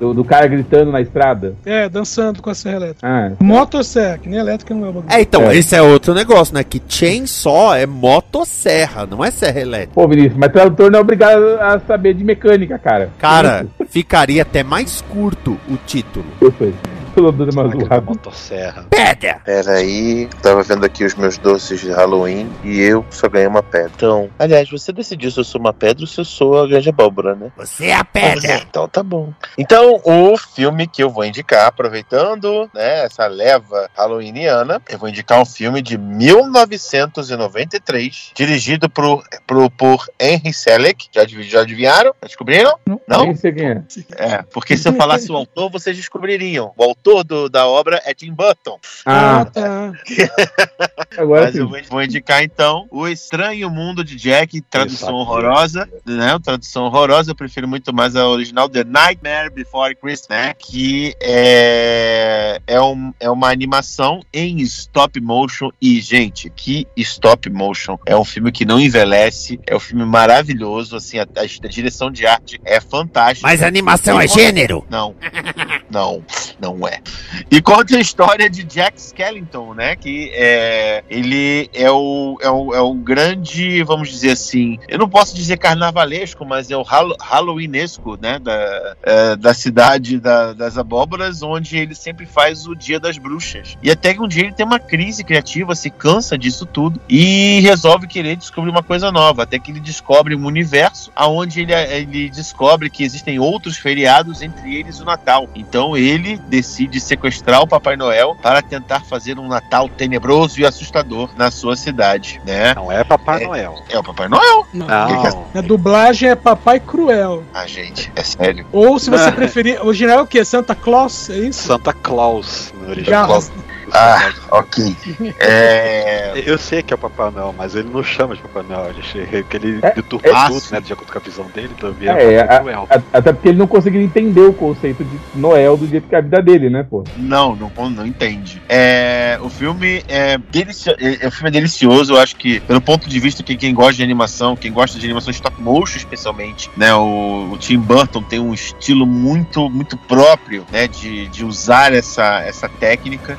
do, do cara gritando na estrada. É, dançando com a serra elétrica. Ah, Motosserra, que nem elétrica não é o bagulho. É, então, É. esse é outro negócio, né? Que chainsaw é motosserra, não é serra elétrica. Pô, Vinícius, mas tradutor não é obrigado a saber de mecânica, cara. Cara, ficaria até mais curto o título. Sei. Pelo Máquina da Mazurrado. motosserra. Pedra! Pera aí, tava vendo aqui os meus doces de Halloween e eu só ganhei uma pedra. Então, aliás, você decidiu se eu sou uma pedra ou se eu sou a grande abóbora, né? Você é a pedra! Então tá bom. Então, o filme que eu vou indicar, aproveitando né, essa leva halloweeniana, eu vou indicar um filme de 1993, dirigido por, por, por Henry Selick. Já, já adivinharam? Já descobriram? Não? Sei quem é. É, porque se eu falasse o autor, vocês descobririam. O autor autor do- da obra é Tim Burton. Ah, Ah, tá. agora Mas sim. eu vou- vou indicar então O Estranho Mundo de Jack, tradução sabia. horrorosa, né? Tradução horrorosa, eu prefiro muito mais a original The Nightmare Before Christmas, né? Que é, é, um, é uma animação em stop motion e, gente, que stop motion. É um filme que não envelhece, é um filme maravilhoso, assim, a, a direção de arte é fantástica. Mas a animação é gênero. Não, não, não é. E conta a história de Jack Skellington, né? Que é, ele é o, é, o, é o grande, vamos dizer assim, eu não posso dizer carnavalesco, mas é o halloweenesco, né? Da, é, da cidade da- das abóboras, onde ele sempre faz o Dia das Bruxas. E até que um dia ele tem uma crise criativa, se cansa disso tudo e resolve querer descobrir uma coisa nova. Até que ele descobre um universo onde ele, ele descobre que existem outros feriados, entre eles o Natal. Então ele decide sequestrar o Papai Noel para tentar fazer um Natal tenebroso e assustador na sua cidade, né? Não é Papai É. Noel. É o Papai Noel. Não. Não. A dublagem é Papai Cruel. Ah, gente, é sério. Ou se você preferir, o original é o quê? Santa Claus? É isso? Santa Claus no original. Garras. Ah, ok. É... Eu sei que é o Papai Noel, mas ele não chama de Papai Noel. Ele chega que ele É, deturpa é- tudo, né? De acordo com a visão dele, também É, é, Papai a- Cruel. a- até porque ele não conseguiu entender o conceito de Noel do jeito que é a vida dele, né, pô? Não, não, não entende. É, o filme é, delici- é, o filme é delicioso, eu acho que, pelo ponto de vista que quem gosta de animação, quem gosta de animação stop motion especialmente, né? O, o Tim Burton tem um estilo muito, muito próprio, né? De, de usar essa, essa técnica.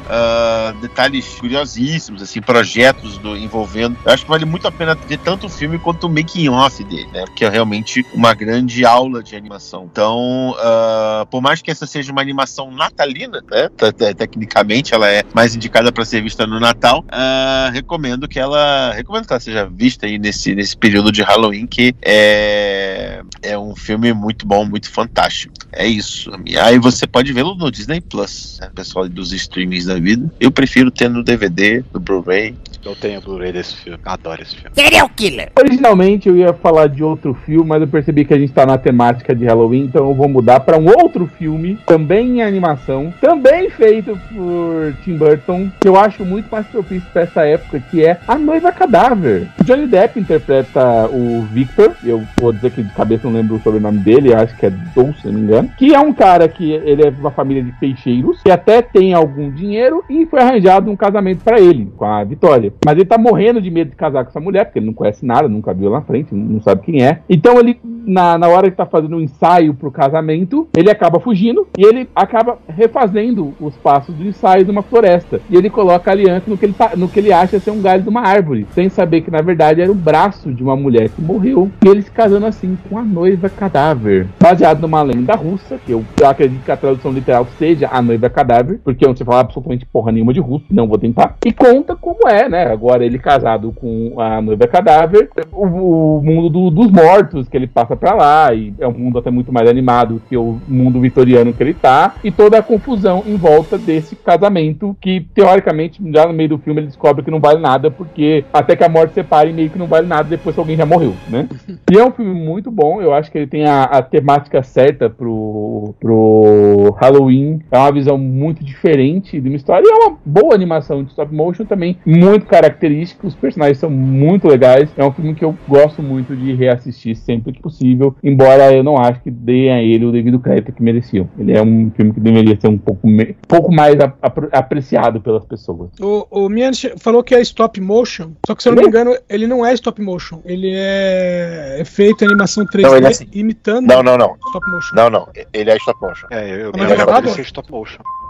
Detalhes curiosíssimos, assim, projetos do, envolvendo. Eu acho que vale muito a pena ver tanto o filme quanto o making off dele, né? Porque é realmente uma grande aula de animação. Então, ah, por mais que essa seja uma animação natalina, né? te- te- Tecnicamente ela é mais indicada para ser vista no Natal. ah, recomendo que ela recomendo que ela seja vista aí nesse, nesse período de Halloween que é é um filme muito bom, muito fantástico. É isso. E aí você pode vê-lo no Disney Plus, né? pessoal dos streamings da vida. Eu prefiro ter no DVD, no Blu-ray. Eu tenho o Blu-ray desse filme. Adoro esse filme. Serial killer. Originalmente eu ia falar de outro filme, mas eu percebi que a gente tá na temática de Halloween, então eu vou mudar pra um outro filme, também em animação, também feito por Tim Burton, que eu acho muito mais propício pra essa época, que é A Noiva Cadáver. O Johnny Depp interpreta o Victor, eu vou dizer que de cabeça não lembro o sobrenome dele, acho que é Dou, se não me engano, que é um cara que ele é de uma família de peixeiros, que até tem algum dinheiro e foi arranjado um casamento pra ele, com a Vitória. Mas ele tá morrendo de medo de casar com essa mulher, porque ele não conhece nada, nunca viu ela na frente, não sabe quem é. Então ele, na, na hora que tá fazendo um ensaio pro casamento, ele acaba fugindo e ele acaba refazendo os passos do ensaio numa floresta. E ele coloca a aliança no que ele, tá- no que ele acha ser um galho de uma árvore, sem saber que na verdade era o braço de uma mulher que morreu. E ele se casando assim com a noiva cadáver. Baseado numa lenda russa, que eu, eu acredito que a tradução literal seja a noiva cadáver, porque eu não sei falar absolutamente porra nenhuma de russo, não vou tentar. E conta como é, né? Agora ele casado com a noiva cadáver, o, o mundo do- dos mortos que ele passa pra lá, e é um mundo até muito mais animado que o mundo vitoriano que ele tá, e toda a confusão em volta desse casamento, que teoricamente, já no meio do filme, ele descobre que não vale nada, porque até que a morte separe, meio que não vale nada depois que alguém já morreu, né? E é um filme muito bom, eu acho que ele tem a, a temática certa pro, pro Halloween. É uma visão muito diferente de uma história. E é uma boa animação de stop motion também, muito característica. Os personagens são muito legais. É um filme que eu gosto muito de reassistir sempre que possível, embora eu não acho que dê a ele o devido crédito que mereciam. Ele é um filme que deveria ser um pouco, me- pouco mais ap- apro- apreciado pelas pessoas. O, o Mian falou que é stop motion, só que se eu não me engano, ele não é stop motion. Ele é, é feito em animação 3D Não, ele é assim. imitando Não, não, não. stop motion. Não, não. Ele é stop motion. É, eu, eu é gravado? deve ser stop motion. É. Eu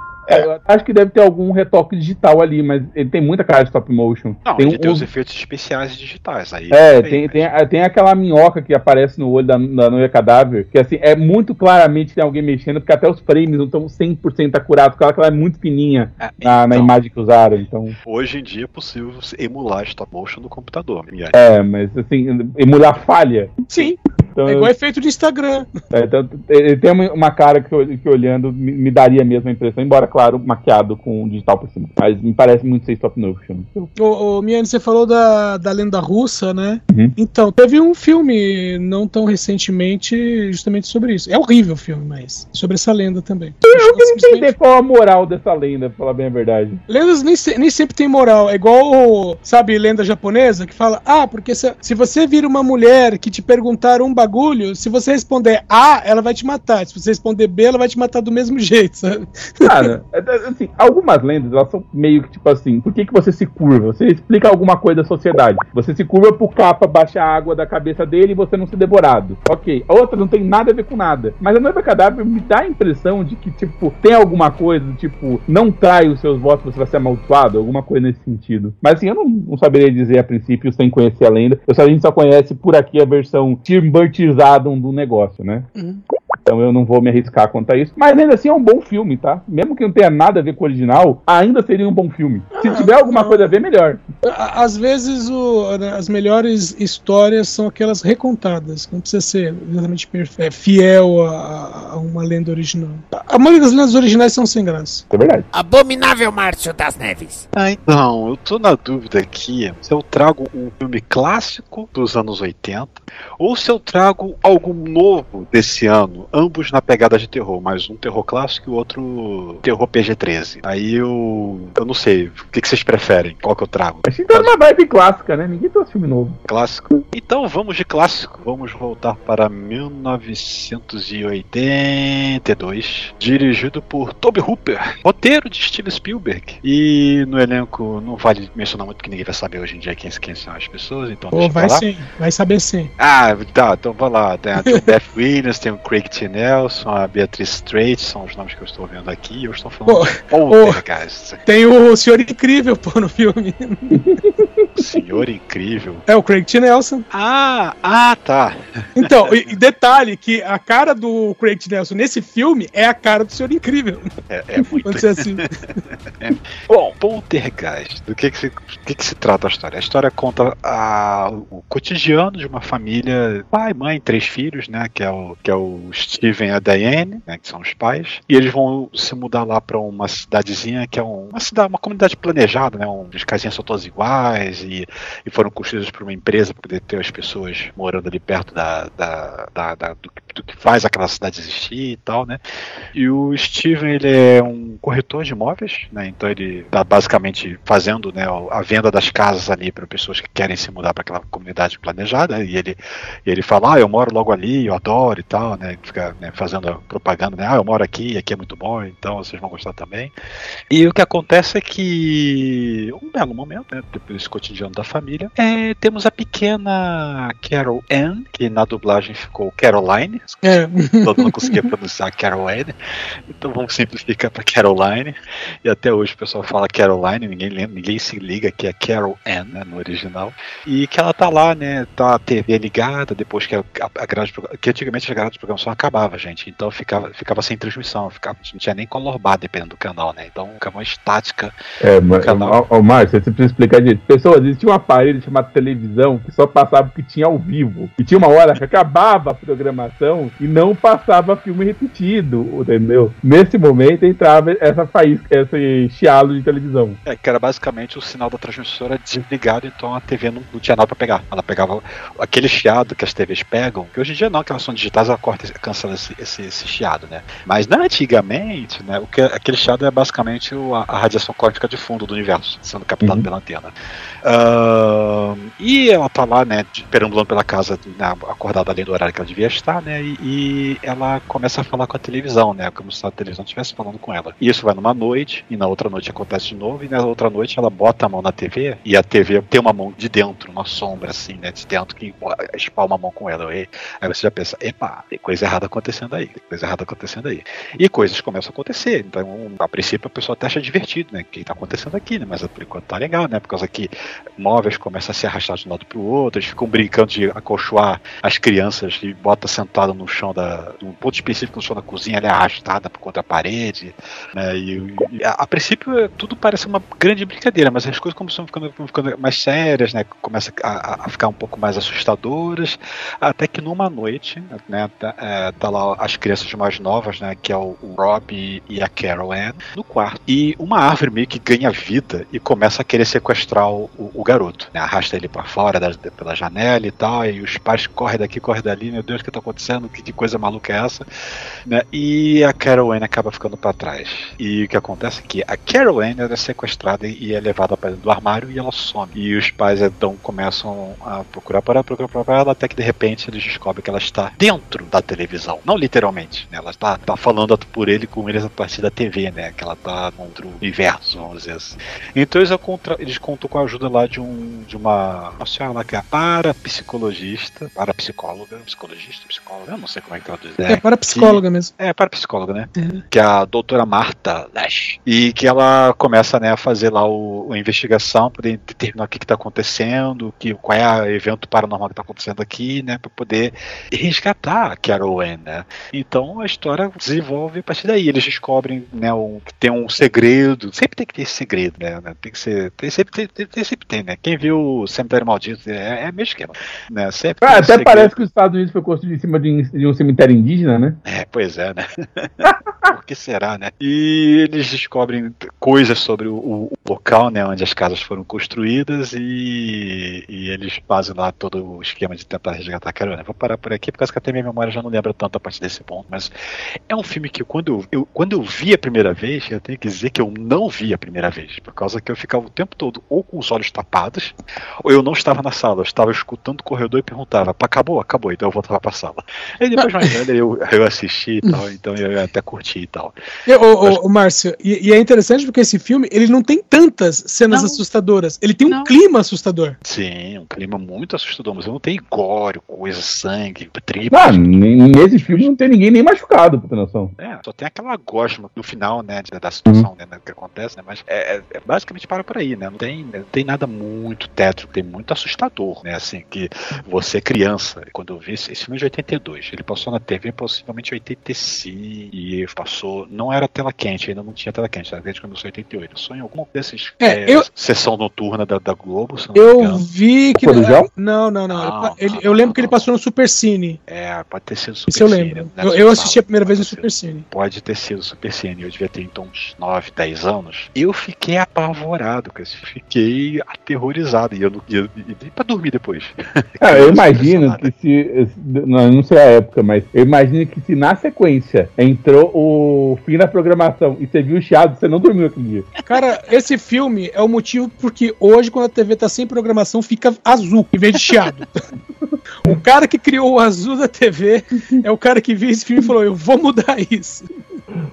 acho que deve ter algum retoque digital ali, mas ele tem muita cara de stop motion. Não, tem ele tem um- os efeitos especiais digitais. Aí É, tem, tem, mas- tem aquela minhoca que aparece no olho da, da noiva cadáver, que assim, é muito claramente tem alguém mexendo, porque até os frames não estão 100% acurados, porque ela é muito fininha É, na, na então, imagem que usaram, então... Hoje em dia é possível emular stop motion no computador. É, mas assim, emular falha. Sim. Então, É eu- igual efeito de Instagram. é, então, ele tem uma- cara que, eu- que olhando me, me daria a mesma impressão, embora, claro, maquiado com digital por cima. Mas me parece muito ser stop no filme. Ô, ô Miane, você falou da, da lenda russa, né? Uhum. Então, teve um filme não tão recentemente justamente sobre isso. É horrível o filme, mas sobre essa lenda também. Eu queria Simplesmente- entender qual a moral dessa lenda, pra falar bem a verdade. Lendas nem, se- nem sempre tem moral. É igual, sabe, lenda japonesa que fala: Ah, porque se, se você vira uma mulher que te perguntar um bagulho, se você responder A, ela vai te matar. Se você responder B, ela vai te matar do mesmo jeito, sabe? Cara, é, é, assim, algumas lendas, elas são meio que tipo assim, por que, que você se curva? Você explica alguma coisa da sociedade. Você se curva pro capa baixar a água da cabeça dele e você não ser devorado. Ok. A outra não tem nada a ver com nada. Mas a noiva cadáver me dá a impressão de que, tipo, tem alguma coisa, do tipo, não trai os seus votos, você vai ser amaldiçoado, alguma coisa nesse sentido. Mas assim, eu não, não saberia dizer a princípio sem conhecer a lenda. Eu só, a gente só conhece por aqui a versão Tim Burtizada do negócio, né? Então eu não vou me arriscar quanto a isso. Mas ainda assim é um bom filme, tá? Mesmo que não tenha nada a ver com o original, ainda seria um bom filme. Se tiver alguma coisa a ver, melhor. Às vezes o- né, as melhores histórias são aquelas recontadas. Não precisa ser exatamente é, fiel a, a uma lenda original. A maioria das lendas originais são sem graça. É verdade. Abominável Márcio das Neves. Ah, então, eu tô na dúvida aqui se eu trago um filme clássico dos anos 80 ou se eu trago algo novo desse ano, ambos na pegada de terror, mas um terror clássico e o outro terror PG-13. Aí eu. Eu não sei, o que, que vocês preferem? Qual que eu trago? A gente tá numa vibe clássica, né? Ninguém trouxe filme novo. Clássico? Então vamos de clássico. Vamos voltar para 1982, dirigido por Toby Hooper, roteiro de Steven Spielberg. E no elenco não vale mencionar muito porque ninguém vai saber hoje em dia quem, quem são as pessoas, então Pô, deixa eu vai falar. sim, vai saber sim. Ah, tá, então vai lá. Tem, tem o Beth Williams, tem o Craig T. Nelson, a Beatriz Strait, são os nomes que eu estou vendo aqui. e Eu estou falando Pô, Poltergeist. Tem o Senhor Incrível, pô, no filme. Senhor incrível. É o Craig T. Nelson. Ah, ah, tá. Então, e, detalhe que a cara do Craig T. Nelson nesse filme é a cara do Senhor Incrível. É, é muito assim. Bom, Poltergeist, do que que, se, do que que se trata a história? A história conta a- o cotidiano de uma família, pai, mãe, três filhos, né, que é o, que é o Steven e a Diane, né, que são os pais, e eles vão se mudar lá para uma cidadezinha que é um- uma cidade, uma comunidade planejada, né, um, as casinhas são todas iguais e, e foram construídas por uma empresa para poder ter as pessoas morando ali perto da, da, da- da- do, do que faz aquela cidade existir e tal, né, e o Steven, ele é um corretor de imóveis, né? Então ele tá basicamente fazendo né, a venda das casas ali para pessoas que querem se mudar para aquela comunidade planejada. E ele, e ele fala, ah, eu moro logo ali, eu adoro e tal, né? Fica né, fazendo a propaganda, né? Ah, eu moro aqui, aqui é muito bom, então vocês vão gostar também. E o que acontece é que um belo momento, né, depois desse cotidiano da família, é, temos a pequena Carol Ann, que na dublagem ficou Caroline, É. todo mundo conseguia pronunciar Caroline, então vamos simplificar para Caroline. E até hoje o pessoal fala Caroline, ninguém lembra, ninguém se liga que é Carol Ann, né, no original. E que ela tá lá, né, tá a TV ligada, depois que a, a, a grade que antigamente a grade de programação acabava, gente, então ficava, ficava sem transmissão, ficava, não tinha nem color bar dependendo do canal, né, então ficava uma estática É, mas, Canal. ó, ó, Márcio, você precisa explicar disso. Pessoas, existia um aparelho chamado televisão que só passava o que tinha ao vivo. E tinha uma hora que acabava a programação e não passava filme repetido, entendeu? Nesse momento entrava essa faísca, esse chiado de televisão. É, que era basicamente o sinal da transmissora desligado, então a TV não, não tinha nada pra pegar. Ela pegava aquele chiado que as TVs pegam, que hoje em dia não, que elas são digitais, ela corta, esse- cancela esse, esse, esse chiado, né? Mas não, antigamente, né, o que, aquele chiado é basicamente o- a, a radiação cósmica de fundo do universo, sendo captado Uhum. pela antena. Ahn, e ela tá lá, né, perambulando pela casa, né, acordada além do horário que ela devia estar, né, e, e ela começa a falar com a televisão, né, como se a televisão estivesse falando com ela. E isso vai numa noite, e na outra noite acontece de novo, e na outra noite ela bota a mão na TV, e a TV tem uma mão de dentro, uma sombra assim, né, de dentro, que espalma a mão com ela. E, aí você já pensa, epa, tem coisa errada acontecendo aí, tem coisa errada acontecendo aí. E coisas começam a acontecer. Então, a princípio, a pessoa até acha divertido, né? O que tá acontecendo aqui, né? Mas por enquanto tá legal, né? Por causa que móveis começam a se arrastar de um lado pro outro, eles ficam brincando de acolchoar as crianças e bota sentada no chão da. num ponto específico no chão da cozinha, ela é arrastada por contra a parede, né? E, e a, princípio é, tudo parece uma grande brincadeira, mas as coisas começam ficando, ficando mais sérias, né? Começa a, a, ficar um pouco mais assustadoras, até que numa noite, né? Tá, lá as crianças mais novas, né? Que é o, o Rob e a Carol Ann, no quarto. E uma árvore meio que ganha vida e começa a querer sequestrar o, o garoto. Né? Arrasta ele para fora da, pela janela e tal, e os pais correm daqui, correm dali, meu Deus, o que tá acontecendo? Que, que coisa maluca é essa? Né? E a Carol Ann acaba ficando para trás. E o que acontece é que a Carol Ann é sequestrada e é levada para dentro do armário e ela some. E os pais então começam a procurar para procurar para ela, até que de repente eles descobrem que ela está dentro da televisão. Não literalmente, né? Ela está, tá falando por ele com eles a partir da TV, né? Que ela tá contra o universo, vamos dizer assim. Então eles, contra, eles contam com a ajuda lá de um de uma, uma senhora lá que é parapsicologista, parapsicóloga, psicologista, psicóloga, eu não sei como é que traduz. É, é parapsicóloga que, mesmo. É, parapsicóloga, né? É. Que é a doutora Marta Lash. E que ela começa né, a fazer lá o, a investigação para determinar o que está acontecendo, que, qual é o evento paranormal que está acontecendo aqui, né? Para poder resgatar a Carol Ann, né? Então a história desenvolve a partir daí. Eles descobrem né, um, que tem um segredo. Sempre tem que ter esse segredo, né? Tem que ser. Tem, sempre, tem, tem, sempre tem, né? Quem viu o Cemitério Maldito é, é meio esquema. Né? Sempre ah, até parece que os Estados Unidos foi construído em cima de, de um cemitério indígena, né? É, pois é, né? Por que será, né? E eles descobrem coisas sobre o, o, local, né? Onde as casas foram construídas e, e eles fazem lá todo o esquema de tentar resgatar a carona. Vou parar por aqui, por causa que até minha memória já não lembra tanto a partir desse ponto. Mas é um filme que quando eu, quando eu vi a primeira vez, eu tenho que dizer que eu não vi a primeira vez. Por causa que eu ficava o tempo todo ou com os olhos tapados, ou eu não estava na sala. Eu estava escutando o corredor e perguntava, acabou? Acabou. Então eu voltava pra sala. E depois mais velho eu, eu assisti e tal, então eu até curti e tal. E, ô, Mas... ô, Márcio, e, e, é interessante porque esse filme, ele não tem tantas cenas não. assustadoras. Ele tem não. um clima assustador. Sim, um clima muito assustador, mas não tem gore, coisa, sangue, tripas. Ah, nesse filme não tem ninguém nem machucado, pra ter noção. É, só tem aquela gosma no final, né, da situação, uhum. né, que acontece, né, mas é, é, é, basicamente para por aí, né, não tem, não tem nada muito tétrico, tem muito assustador, né, assim, que você é criança, quando eu vi esse, esse filme é de 82, ele passou na TV possivelmente em 85, e passou, não era tela quente, ainda não tinha tela quente, era desde quando eu 88, só em algum desses, é, é, eu... sessão noturna da, da Globo, Eu vi que... Não, não, não, não ele, eu lembro que ele passou no Super Cine. É, pode ter sido Super Eu lembro. Né, eu, eu assisti a primeira vez no Super Cine. Pode ter sido Super Cine, eu devia ter então uns 9, 10 anos. Eu fiquei apavorado, cara. Fiquei aterrorizado. E eu não ia nem pra dormir depois. Ah, eu imagino que se. Não, não sei a época, mas eu imagino que se na sequência entrou o fim da programação e você viu o chiado, você não dormiu aquele dia. Cara, esse filme é o motivo porque hoje, quando a TV tá sem programação, fica azul em vez de chiado. o cara que criou o azul da TV é o cara que viu esse filme e falou: Eu vou mudar isso.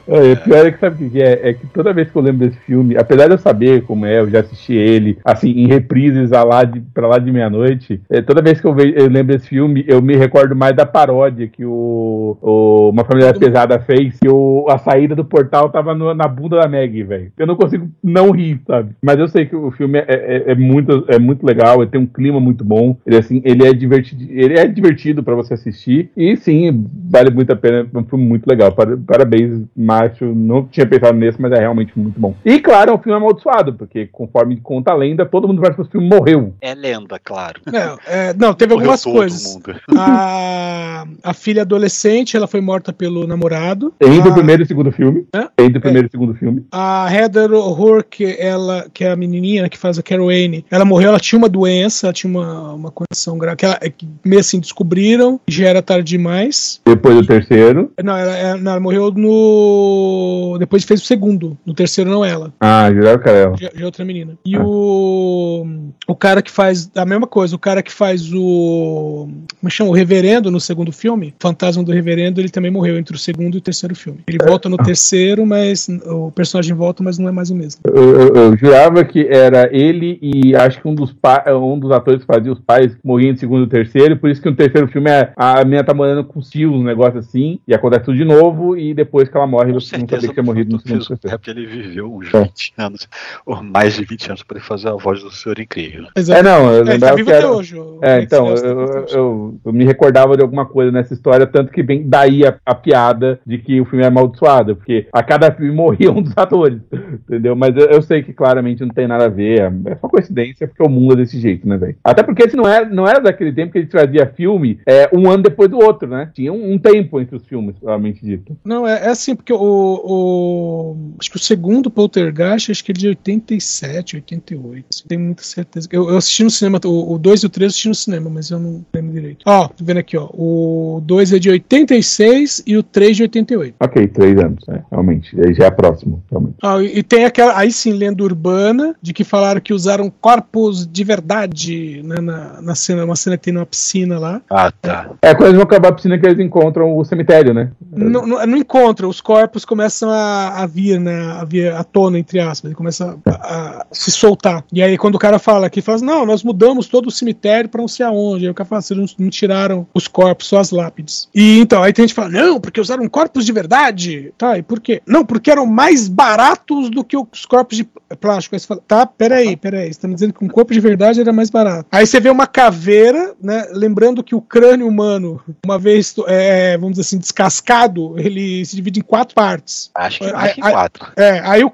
É, pior é que sabe o que é? É que toda vez que eu lembro desse filme, apesar de eu saber como é, eu já assisti ele, assim, em reprises a lá de, pra lá de meia-noite, é, toda vez que eu, vejo, eu lembro desse filme, eu me recordo mais da paródia que o, o Uma Família Pesada fez, que o, a saída do portal tava no, na bunda da Maggie, velho. Eu não consigo não rir, sabe? Mas eu sei que o filme é, é, é, muito, é muito legal, ele tem um clima muito bom, ele, assim, ele é divertido, ele é divertido pra você assistir, e sim, vale muito a pena, é um filme muito legal. Parabéns macho, não tinha pensado nesse, mas é realmente muito bom. E claro, é um filme amaldiçoado, porque conforme conta a lenda, todo mundo vai que o filme morreu. É lenda, claro. Não, é, não teve morreu algumas coisas. A, a filha adolescente, ela foi morta pelo namorado. Entre a... o primeiro e o segundo filme. Hã? Entre o primeiro é. e o segundo filme. A Heather O'Rourke, ela, que é a menininha que faz a Carol Anne, ela morreu, ela tinha uma doença, ela tinha uma, uma condição grave, que, ela, que meio assim descobriram, já era tarde demais. Depois do terceiro. Não, ela, ela, não, ela morreu no o. Depois fez o segundo. No terceiro, não ela. Ah, jurava que era ela. Já, já é outra menina. E o. O cara que faz. A mesma coisa, o cara que faz o. Como chama? O Reverendo no segundo filme. Fantasma do Reverendo, ele também morreu entre o segundo e o terceiro filme. Ele volta no terceiro, mas. O personagem volta, mas não é mais o mesmo. Eu, eu- eu jurava que era ele e acho que um dos, pa- um dos atores que fazia os pais morriam no segundo e terceiro, por isso que no terceiro filme é, a menina tá morando com os tios, um negócio assim, e acontece tudo de novo, e depois ela morre, você não sabia que tinha morrido no e terceiro. é porque ele viveu uns É. 20 anos, ou mais de 20 anos, para ele fazer a voz do Senhor Incrível. É, não, eu É, tá que era... hoje. É, então, Nelson tá eu, eu, eu me recordava de alguma coisa nessa história, tanto que vem daí a, a piada de que o filme é amaldiçoado, porque a cada filme morria um dos atores, entendeu? Mas eu, eu sei que claramente não tem nada a ver, é, é só coincidência, porque o mundo é desse jeito, né, velho? Até porque esse não era, não era daquele tempo que ele trazia filme é, um ano depois do outro, né? Tinha um, um tempo entre os filmes, provavelmente dito. Não, é, é assim, porque o, o- Acho que o segundo Poltergeist, acho que ele é de 87, 88. assim, tenho muita certeza. Eu, eu assisti no cinema, o 2 e o 3 eu assisti no cinema, mas eu não lembro direito. Ó, tô vendo aqui, ó. O 2 é de 86 e o 3 de 88. Ok, três anos, é, realmente. Aí já é próximo, realmente. Ah, e, e tem aquela, aí sim, lenda urbana, de que falaram que usaram corpos de verdade né, na, na cena, uma cena que tem numa piscina lá. Ah, tá. É quando eles vão acabar a piscina que eles encontram o cemitério, né? Não, não, não encontra, os corpos começam a, a vir, né? A vir à tona, entre aspas, ele começa a, a se soltar. E aí, quando o cara fala aqui, fala assim, não, nós mudamos todo o cemitério pra não sei aonde. Aí o cara fala, vocês não, não tiraram os corpos, só as lápides. E então, aí tem gente que fala, não, porque usaram corpos de verdade. Tá, e por quê? Não, porque eram mais baratos do que os corpos de plástico. Aí você fala, tá, peraí, peraí, você tá me dizendo que um corpo de verdade era mais barato. Aí você vê uma caveira, né? Lembrando que o crânio humano, uma vez, é, vamos dizer assim, descascado, ele se divide em quatro partes. Acho que mais que quatro. É, aí o,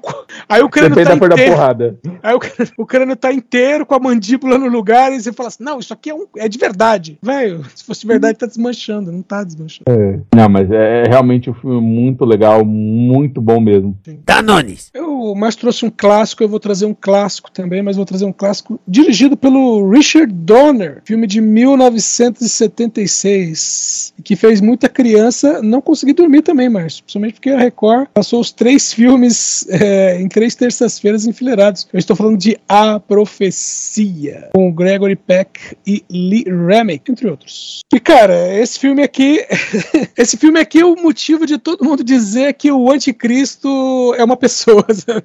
aí o crânio Depende tá da cor da inteiro. porrada. Aí o, crânio- o crânio tá inteiro com a mandíbula no lugar e você fala assim: não, isso aqui é, um, é de verdade. Velho, se fosse de verdade, tá desmanchando, não tá desmanchando. Não, mas é, é realmente um filme muito legal, muito bom mesmo. Danones. Eu mais trouxe um clássico, eu vou trazer um clássico também, mas vou trazer um clássico dirigido pelo Richard Donner, filme de 1976, que fez muita criança não conseguir dormir também, Márcio, principalmente porque a Record passou os três filmes é, em três terças-feiras enfileirados. Eu estou falando de A Profecia, com Gregory Peck e Lee Remick, entre outros. E cara, esse filme aqui, esse filme aqui é o motivo de todo mundo dizer que o anticristo é uma pessoa. sabe?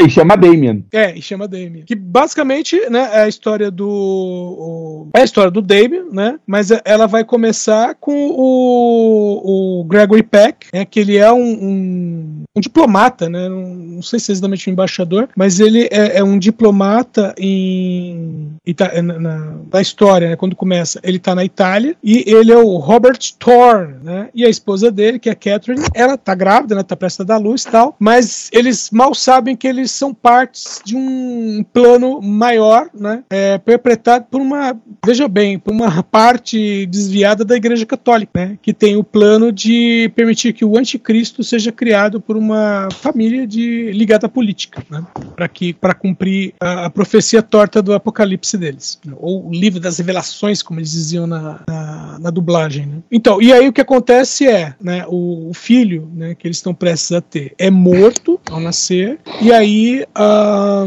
E chama Damien. É, e chama Damien. Que basicamente, né, é a história do. o- é a história do Damien, né? Mas ela vai começar com o, o Gregory Peck, né, que ele é um, um, um diplomata, né? Não, não sei se é exatamente um embaixador, mas ele é, é um diplomata em. Ita- na, na- na história, né? Quando começa, ele tá na Itália e ele é o Robert Thorne, né? E a esposa dele, que é Catherine, ela tá grávida, né? Tá prestes a dar luz e tal, mas eles mal sabem que eles são partes de um plano maior, né? É, perpetrado por uma, veja bem, por uma parte desviada da Igreja Católica, né? Que tem o plano de permitir que o anticristo seja criado por uma família de ligada à política, né? Para que para cumprir a, a profecia torta do apocalipse deles, né? ou o livro das revelações, como eles diziam na, na, na dublagem. Né? Então, e aí o que acontece é, né? O, o filho, né? Que eles estão prestes a ter é morto ao nascer e aí ah,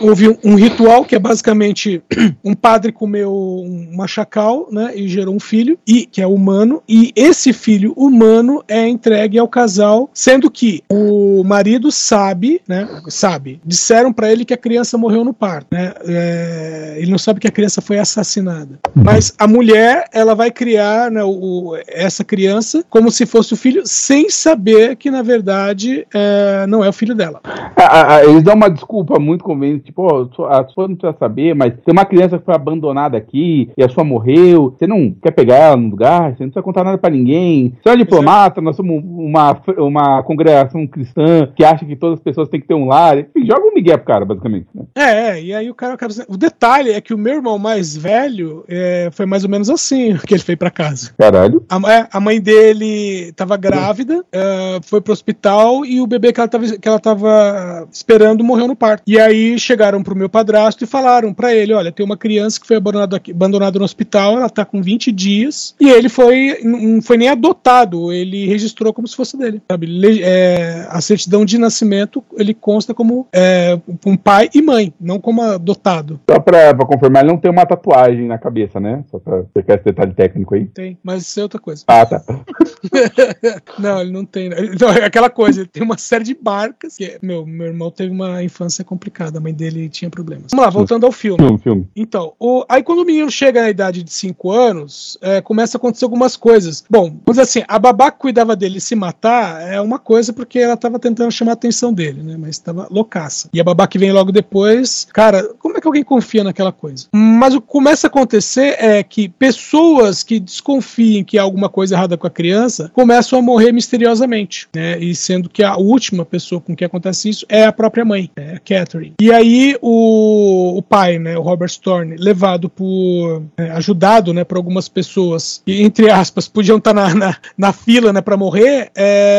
houve um, um ritual que é basicamente um padre comeu uma chacal, né, e gerou um filho e que é humano e esse filho humano é entregue ao casal, sendo que o marido sabe, né, sabe, disseram pra ele que a criança morreu no parto, né, é, ele não sabe que a criança foi assassinada, mas a mulher ela vai criar né, o, essa criança como se fosse o filho sem saber que na verdade é, não é o filho dela. Ah, ah, ah, eles dão uma desculpa muito conveniente, tipo, sua- a sua não precisa saber, mas tem uma criança que foi abandonada aqui e a sua morreu, você não quer pegar ela no lugar, você não precisa contar nada pra ninguém. Você é um diplomata, nós somos uma, uma congregação cristã que acha que todas as pessoas têm que ter um lar. Enfim, joga um migué pro cara, basicamente. né? É, é, e aí o cara, o cara- O detalhe é que o meu irmão mais velho é, foi mais ou menos assim que ele foi pra casa. Caralho. A, é, a mãe dele tava grávida, é, foi pro hospital e o bebê que ela, tava, que ela tava esperando morreu no parto. E aí chegaram pro meu padrasto e falaram pra ele: olha, tem uma criança que foi abandonada abandonada no hospital, ela tá com 20 dias, e ele foi, não foi nem adotado, ele registrou como se fosse dele, sabe? le- é, a certidão de nascimento ele consta como é, um pai e mãe, não como adotado. Só pra, pra confirmar, ele não tem uma tatuagem na cabeça, né? Só pra explicar esse detalhe técnico aí. Tem, mas isso é outra coisa. Ah, tá. não, ele não tem. Não, é aquela coisa, ele tem uma série de barcas. Que, meu, meu irmão teve uma infância complicada, a mãe dele tinha problemas. Vamos lá, voltando ao filme. Filme, filme. Então, o- aí quando o menino chega na idade de 5 anos, é, começa a acontecer algumas coisas. Bom, vamos dizer assim, a babá que cuidava dele se matar é uma coisa porque ela tava tentando chamar a atenção dele, né? Mas tava loucaça. E a babá que vem logo depois, cara, como é que alguém confia naquela coisa? Mas o que começa a acontecer é que pessoas que desconfiem que há alguma coisa errada com a criança começam a morrer misteriosamente, né? E sendo que a última pessoa com que acontece isso é a própria mãe, é a Catherine. E aí o, o pai, né, o Robert Storm, levado por é, ajudado, né, por algumas pessoas que entre aspas podiam estar na, na, na fila, né, para morrer, é,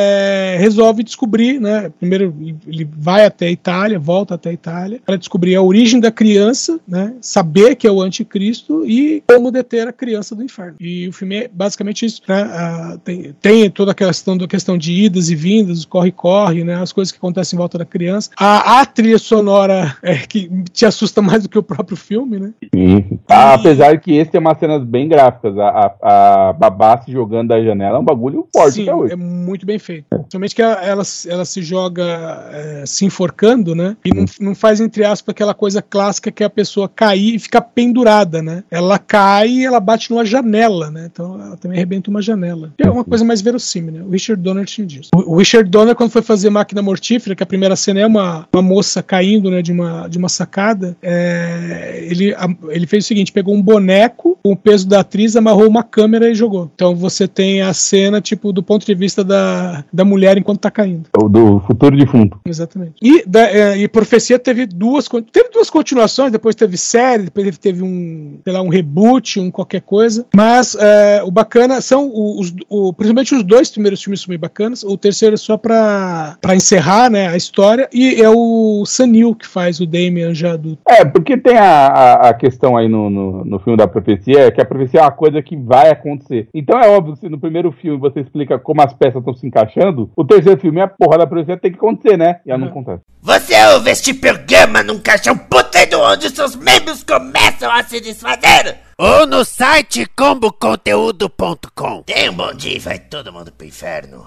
resolve descobrir, né? Primeiro ele- vai até a Itália, volta até a Itália para descobrir a origem da criança, né? Saber que é o anticristo e como deter a criança do inferno. E o filme é basicamente isso, né? Tem, tem toda a questão da questão de idas e vindas, corre-corre, né? As coisas que acontecem em volta da criança. A, a trilha sonora é que te assusta mais do que o próprio filme, né? Sim. Ah, apesar que esse tem umas cenas bem gráficas. A, a, a babá se jogando da janela é um bagulho forte Sim, até hoje. é muito bem feito. Somente que ela, ela, ela se joga é, se enforcando, né? E não, não faz, entre aspas, aquela coisa clássica que é a pessoa cair e ficar pendurada, né? Ela cai e ela bate numa janela, né? Então ela também arrebenta uma janela. É uma coisa mais verossímil, né? O Richard Donner tinha disso. O, o Richard Donner, quando foi fazer Máquina Mortífera, que a primeira cena é uma, uma moça caindo, né? De uma, de uma sacada, é, ele, a- ele fez o seguinte: pegou um boneco com o peso da atriz, amarrou uma câmera e jogou. Então você tem a cena, tipo, do ponto de vista da, da mulher enquanto tá caindo. O do futuro defunto. Exatamente. E, da, é, e Profecia teve duas, teve duas continuações, depois teve série, depois teve, um, sei lá, um reboot, um qualquer coisa. Mas é, o bacana são os, o, principalmente os dois primeiros filmes são bem bacanas. O terceiro é só pra, pra encerrar né, a história. E é o Sanil que faz o Damien já adulto. É, porque tem a, a, a questão aí no, no, no filme da profecia, é que a profecia é uma coisa que vai acontecer. Então é óbvio que se no primeiro filme você explica como as peças estão se encaixando, o terceiro filme, a porra da profecia tem que acontecer, né? E ela não Uhum. acontece. Você ouve este programa num caixão putrido onde seus membros começam a se desfazer? Ou no site comboconteúdo.com. Tenha um bom dia e vai todo mundo pro inferno.